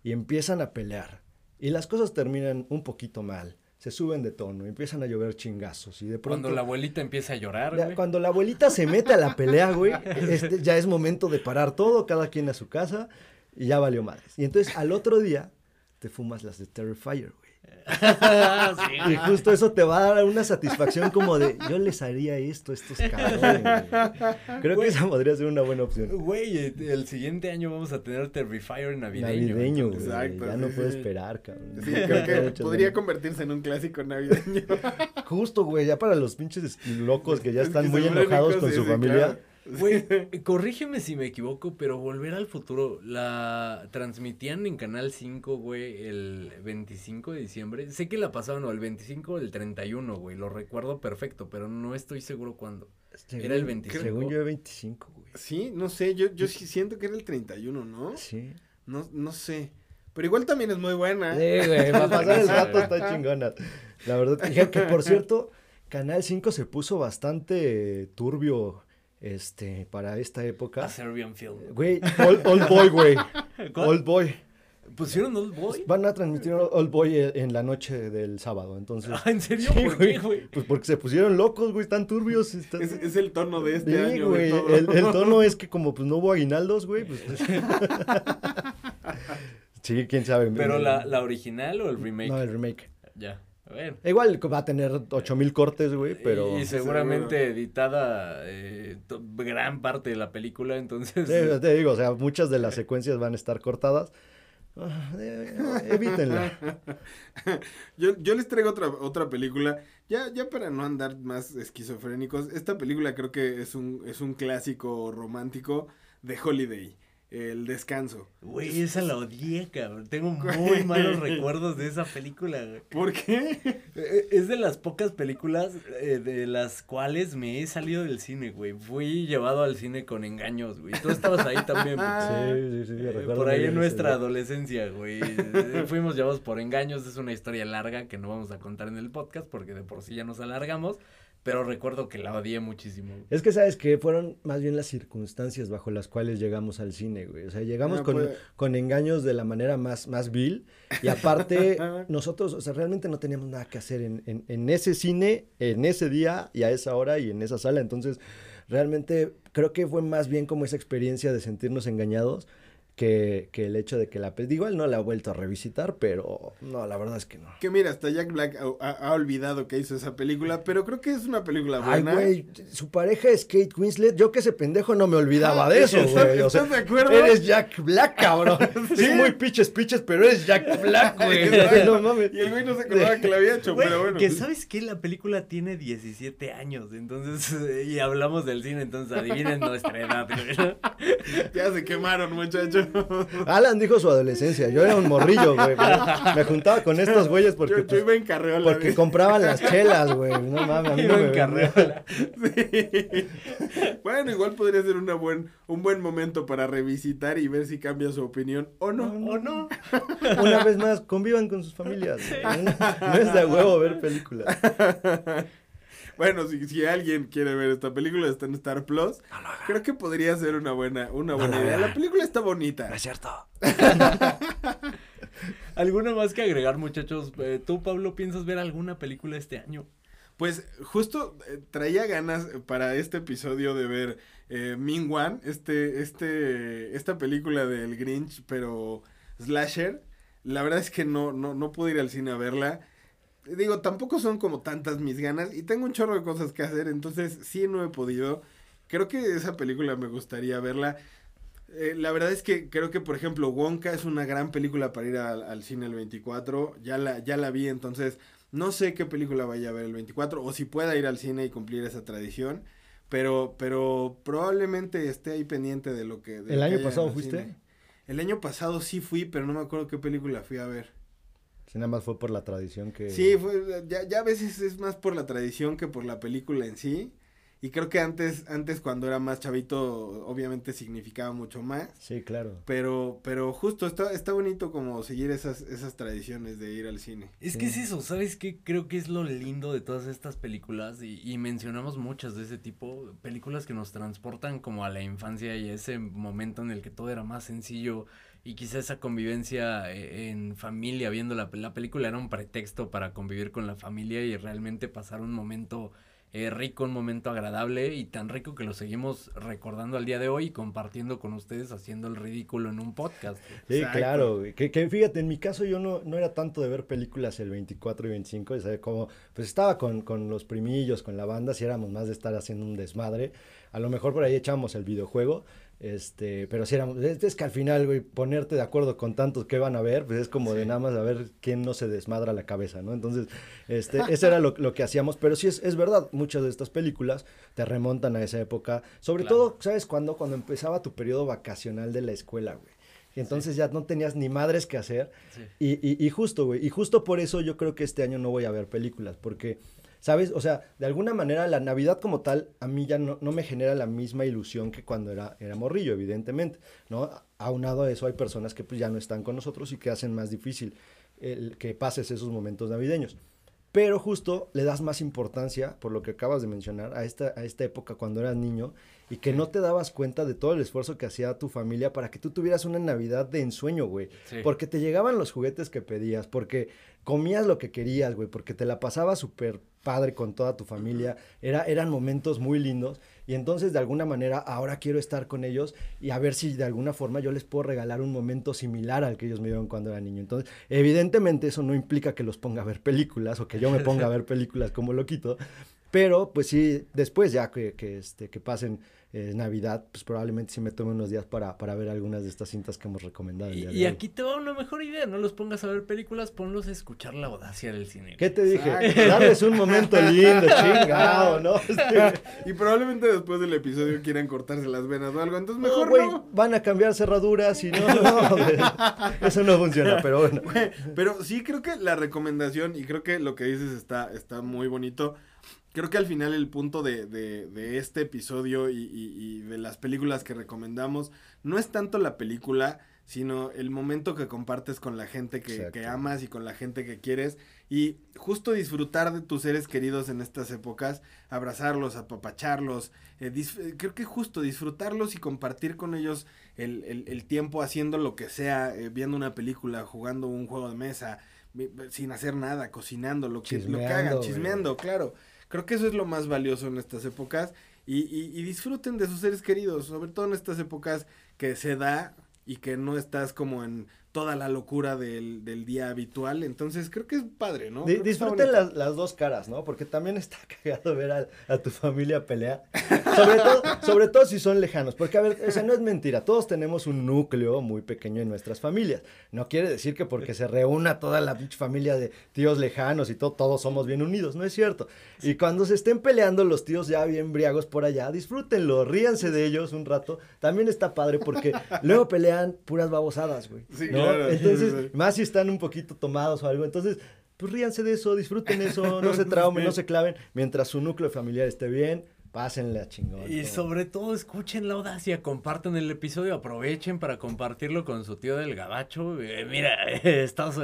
y empiezan a pelear y las cosas terminan un poquito mal, se suben de tono, empiezan a llover chingazos y de pronto... Cuando la abuelita empieza a llorar, güey. cuando la abuelita se mete a la pelea, güey, [laughs] este, ya es momento de parar todo, cada quien a su casa, y ya valió madres. Y entonces al otro día te fumas las de Terrifier, güey. [laughs] Sí, Y justo eso te va a dar una satisfacción como de, yo les haría esto a estos cabrones. güey". Creo que esa podría ser una buena opción. Güey, eh, el siguiente año vamos a tener Terrifier navideño. Navideño, güey. Exacto, Ya sí, no puedo esperar, cabrón. Sí, creo que podría convertirse en un clásico navideño. Justo, güey, ya para los pinches locos que ya están muy enojados con sí, su sí, familia. claro. Güey, [laughs] corrígeme si me equivoco, pero Volver al Futuro la transmitían en Canal 5, güey, el 25 de diciembre. Sé que la pasaban o el 25 o el 31, güey, lo recuerdo perfecto, pero no estoy seguro cuándo. Era el 25. Según yo, 25, güey. Sí, no sé, yo, yo sí siento que era el 31, ¿no? Sí. No, no sé. Pero igual también es muy buena. Sí, güey, pasar el rato está chingona. La verdad, que, que por cierto, Canal 5 se puso bastante turbio este, para esta época. A Serbian Film. Güey, Old, Old Boy, güey. [laughs] Old Boy. ¿Pusieron Old Boy? Van a transmitir Old Boy en en la noche del sábado, entonces. Ah, ¿En serio? Sí, ¿Por qué, güey? Pues porque se pusieron locos, güey, están turbios. están- Es, es el tono de este Sí, año. güey, el, el tono [laughs] es que como pues no hubo aguinaldos, güey, pues... [laughs] sí, quién sabe. ¿Pero la, la original o el remake? No, el remake. Ya, Igual va a tener 8000 cortes, güey, pero... Y Sí, seguramente editada eh, to- gran parte de la película, entonces... te digo, o sea, muchas de las secuencias van a estar cortadas. Ah, eh, evítenla. [laughs] Yo, yo les traigo otra, otra película, ya, ya para no andar más esquizofrénicos, esta película creo que es un, es un clásico romántico de Holiday, El Descanso. Güey, esa la odié, cabrón. Tengo muy [laughs] malos recuerdos de esa película, güey. ¿Por qué? Eh, Es de las pocas películas eh, de las cuales me he salido del cine, güey. Fui llevado al cine con engaños, güey. Tú estabas ahí también, pues. [laughs] Sí, sí, sí, Eh, recuerdo por ahí en nuestra adolescencia, güey. Eh, Fuimos llevados por engaños. Es una historia larga que no vamos a contar en el podcast porque de por sí ya nos alargamos. Pero recuerdo que la odié muchísimo. güey. Es que, ¿sabes que Fueron más bien las circunstancias bajo las cuales llegamos al cine, güey. O sea, llegamos Ah, con, puede- con engaños de la manera más, más vil. Y aparte, [laughs] nosotros, o sea, realmente no teníamos nada que hacer en, en, en ese cine, en ese día y a esa hora y en esa sala. Entonces, realmente creo que fue más bien como esa experiencia de sentirnos engañados que, que el hecho de que la... pe- Igual no la he vuelto a revisitar, pero no, la verdad es que no. Que mira, hasta Jack Black ha, ha- ha olvidado que hizo esa película, pero creo que es una película Ay, buena. güey, su pareja es Kate Winslet. Yo que ese pendejo no me olvidaba de eso, ¿Estás- güey. O sea, estás de acuerdo? Eres Jack Black, cabrón. [laughs] Sí, Sí. muy piches, piches, pero eres Jack Black, [laughs] güey. Exacto. no mames. Y el güey no se acordaba que la había hecho, pero bueno. que sabes que la película tiene 17 años, entonces, [laughs] y hablamos del cine, entonces adivinen nuestra edad, güey. Ya se quemaron, muchachos. [laughs] Alan dijo su adolescencia. Yo era un morrillo, güey. Me juntaba con estos güeyes porque, yo, yo pues, iba en carreola. porque güey. compraban las chelas, güey. No mames, a mí Iba en ven. carriola. Sí. Bueno, igual podría ser una buen, un buen momento para revisitar y ver si cambia su opinión o no. ¿O no? Una vez más, convivan con sus familias. güey. No es de huevo ver películas. Bueno, si, si alguien quiere ver esta película, está en Star Plus. Creo que podría ser una buena, una buena idea. La película está bonita. es cierto. [laughs] ¿Alguna más que agregar, muchachos? Eh, ¿Tú, Pablo, piensas ver alguna película este año? Pues justo eh, traía ganas para este episodio de ver eh, Min Wan, este, este, esta película del Grinch, pero slasher. La verdad es que no, no, no pude ir al cine a verla. Digo, tampoco son como tantas mis ganas y tengo un chorro de cosas que hacer, entonces sí no he podido. Creo que esa película me gustaría verla. Eh, la verdad es que creo que, por ejemplo, Wonka es una gran película para ir al, al cine el 24. Ya la, ya la vi, entonces no sé qué película vaya a ver el 24 o si pueda ir al cine y cumplir esa tradición. Pero, pero probablemente esté ahí pendiente de lo que... de ¿El lo año pasado fuiste? cine. El año pasado sí fui, pero no me acuerdo qué película fui a ver. Si nada más fue por la tradición que... Sí, fue, ya, ya a veces es más por la tradición que por la película en sí. Y creo que antes, antes cuando era más chavito, obviamente significaba mucho más. Sí, claro. Pero, pero justo está, está bonito como seguir esas, esas tradiciones de ir al cine. Es que es eso, ¿sabes qué? Creo que es lo lindo de todas estas películas y, y mencionamos muchas de ese tipo, películas que nos transportan como a la infancia y ese momento en el que todo era más sencillo y quizá esa convivencia eh, en familia, viendo la, la película era un pretexto para convivir con la familia y realmente pasar un momento eh, rico, un momento agradable y tan rico que lo seguimos recordando al día de hoy y compartiendo con ustedes haciendo el ridículo en un podcast. Sí, Exacto. claro. Que, que fíjate, en mi caso yo no, no era tanto de ver películas el 24 y 25, o sea, como, pues estaba con, con los primillos, con la banda, si éramos más de estar haciendo un desmadre, a lo mejor por ahí echábamos el videojuego, este, pero si éramos, es, que al final, güey, ponerte de acuerdo con tantos que van a ver, pues es como de nada más a ver quién no se desmadra la cabeza, ¿no? Entonces, este, eso era lo, lo que hacíamos, pero sí es, es verdad, muchas de estas películas te remontan a esa época, sobre Claro. todo, ¿sabes cuándo? Cuando empezaba tu periodo vacacional de la escuela, güey. Y entonces ya no tenías ni madres que hacer. Sí. Y, y, y justo, güey, y justo por eso yo creo que este año no voy a ver películas, porque, ¿sabes? O sea, de alguna manera la Navidad como tal a mí ya no, no me genera la misma ilusión que cuando era, era morrillo, evidentemente, ¿no? Aunado a eso hay personas que pues ya no están con nosotros y que hacen más difícil el que pases esos momentos navideños. Pero justo le das más importancia, por lo que acabas de mencionar, a esta, a esta época cuando eras niño y que no te dabas cuenta de todo el esfuerzo que hacía tu familia para que tú tuvieras una Navidad de ensueño, güey. Sí. Porque te llegaban los juguetes que pedías, porque comías lo que querías, güey, porque te la pasabas súper padre con toda tu familia. Era, eran momentos muy lindos y entonces de alguna manera ahora quiero estar con ellos y a ver si de alguna forma yo les puedo regalar un momento similar al que ellos me dieron cuando era niño. Entonces, evidentemente eso no implica que los ponga a ver películas o que yo me ponga a ver [laughs] películas como loquito, pero pues sí, después ya que, que, este, que pasen eh, Navidad, pues probablemente sí me tome unos días para, para ver algunas de estas cintas que hemos recomendado. el Y, día de y hoy. aquí te va una mejor idea, no los pongas a ver películas, ponlos a escuchar la audacia del cine. ¿Qué te dije? Exacto. Darles un momento lindo, [laughs] chingado, ¿no? Y probablemente después del episodio quieran cortarse las venas o algo, entonces mejor no. van a cambiar cerraduras y no, [laughs] eso no funciona, pero bueno. Pero sí creo que la recomendación, y creo que lo que dices está, está muy bonito. Creo que al final el punto de, de, de este episodio y, y- y de las películas que recomendamos no es tanto la película, sino el momento que compartes con la gente que, que amas y con la gente que quieres. Y justo disfrutar de tus seres queridos en estas épocas, abrazarlos, apapacharlos. eh, eh, creo que justo disfrutarlos y compartir con ellos el, el- el tiempo haciendo lo que sea, eh, viendo una película, jugando un juego de mesa, sin hacer nada, cocinando, lo que, lo que hagan, chismeando, claro. Creo que eso es lo más valioso en estas épocas. Y, y- disfruten de sus seres queridos, sobre todo en estas épocas que se da y que no estás como en toda la locura del, del día habitual. Entonces creo que es padre, ¿no? Disfruten las, las dos caras, ¿no? Porque también está [laughs] cagado ver a, a tu familia pelear. Sobre todo, sobre todo si son lejanos. Porque, a ver, o sea, no es mentira. Todos tenemos un núcleo muy pequeño en nuestras familias. No quiere decir que porque se reúna toda la pinche familia de tíos lejanos y todo, todos somos bien unidos. No es cierto. Y cuando se estén peleando los tíos ya bien briagos por allá, disfrútenlo, ríanse de ellos un rato. También está padre porque luego pelean puras babosadas, güey. Sí, ¿no? claro, sí, Entonces, sí, sí. más si están un poquito tomados o algo. Entonces, pues ríanse de eso, disfruten eso, no [laughs] se traumen, no se claven. Mientras su núcleo familiar esté bien, pásenle a chingón. Y todo. sobre todo escuchen la audacia, compartan el episodio, aprovechen para compartirlo con su tío del gabacho. Eh, mira, [laughs] eh, estás, eh,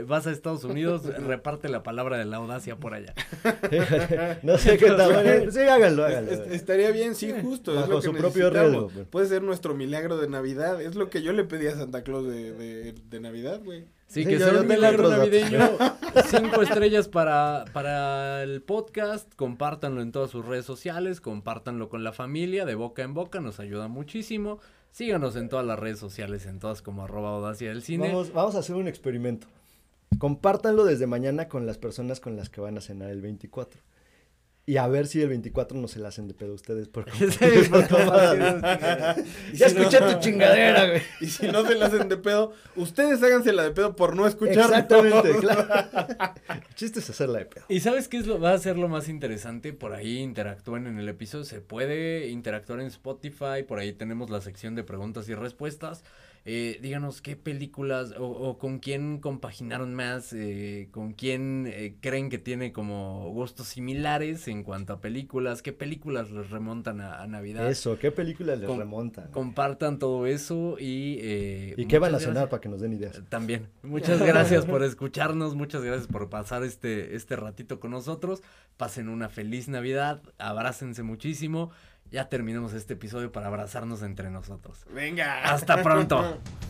eh, vas a Estados Unidos, [laughs] reparte la palabra de la audacia por allá. [laughs] no sé qué tal. sí, háganlo, Es- háganlo. es- estaría bien, sí, justo. es Bajo lo que su propio necesitamos. riesgo, pues. Puede ser nuestro milagro de Navidad. Es lo que yo le pedí a Santa Claus de, de, de Navidad, güey. Sí, Sí, que sea un milagro navideño. [laughs] Cinco estrellas para, para el podcast. Compártanlo en todas sus redes sociales. Compártanlo con la familia, de boca en boca. Nos ayuda muchísimo. Síganos en todas las redes sociales, en todas como arroba audacia del cine. Vamos, vamos a hacer un experimento. Compártanlo desde mañana con las personas con las que van a cenar el 24. Y a ver si el 24 no se la hacen de pedo ustedes por [laughs] [laughs] Ya si no- escuché tu chingadera, güey. [laughs] Y si no se la hacen de pedo, ustedes hágansela de pedo por no escuchar. Exactamente, claro. El chiste es hacerla de pedo. ¿Y sabes qué es lo, va a ser lo más interesante? Por ahí interactúen en el episodio. Se puede interactuar en Spotify. Por ahí tenemos la sección de preguntas y respuestas. Eh, díganos qué películas o, o con quién compaginaron más, eh, con quién eh, creen que tiene como gustos similares en cuanto a películas, qué películas les remontan a, a Navidad. Eso, ¿qué películas les Com- remontan? Compartan todo eso y... eh, ¿Y qué van a gracias. para que nos den ideas? También. Muchas gracias por escucharnos, muchas gracias por pasar este, este ratito con nosotros. Pasen una feliz Navidad, abrácense muchísimo. Ya terminamos este episodio para abrazarnos entre nosotros. Venga. Hasta pronto. [laughs]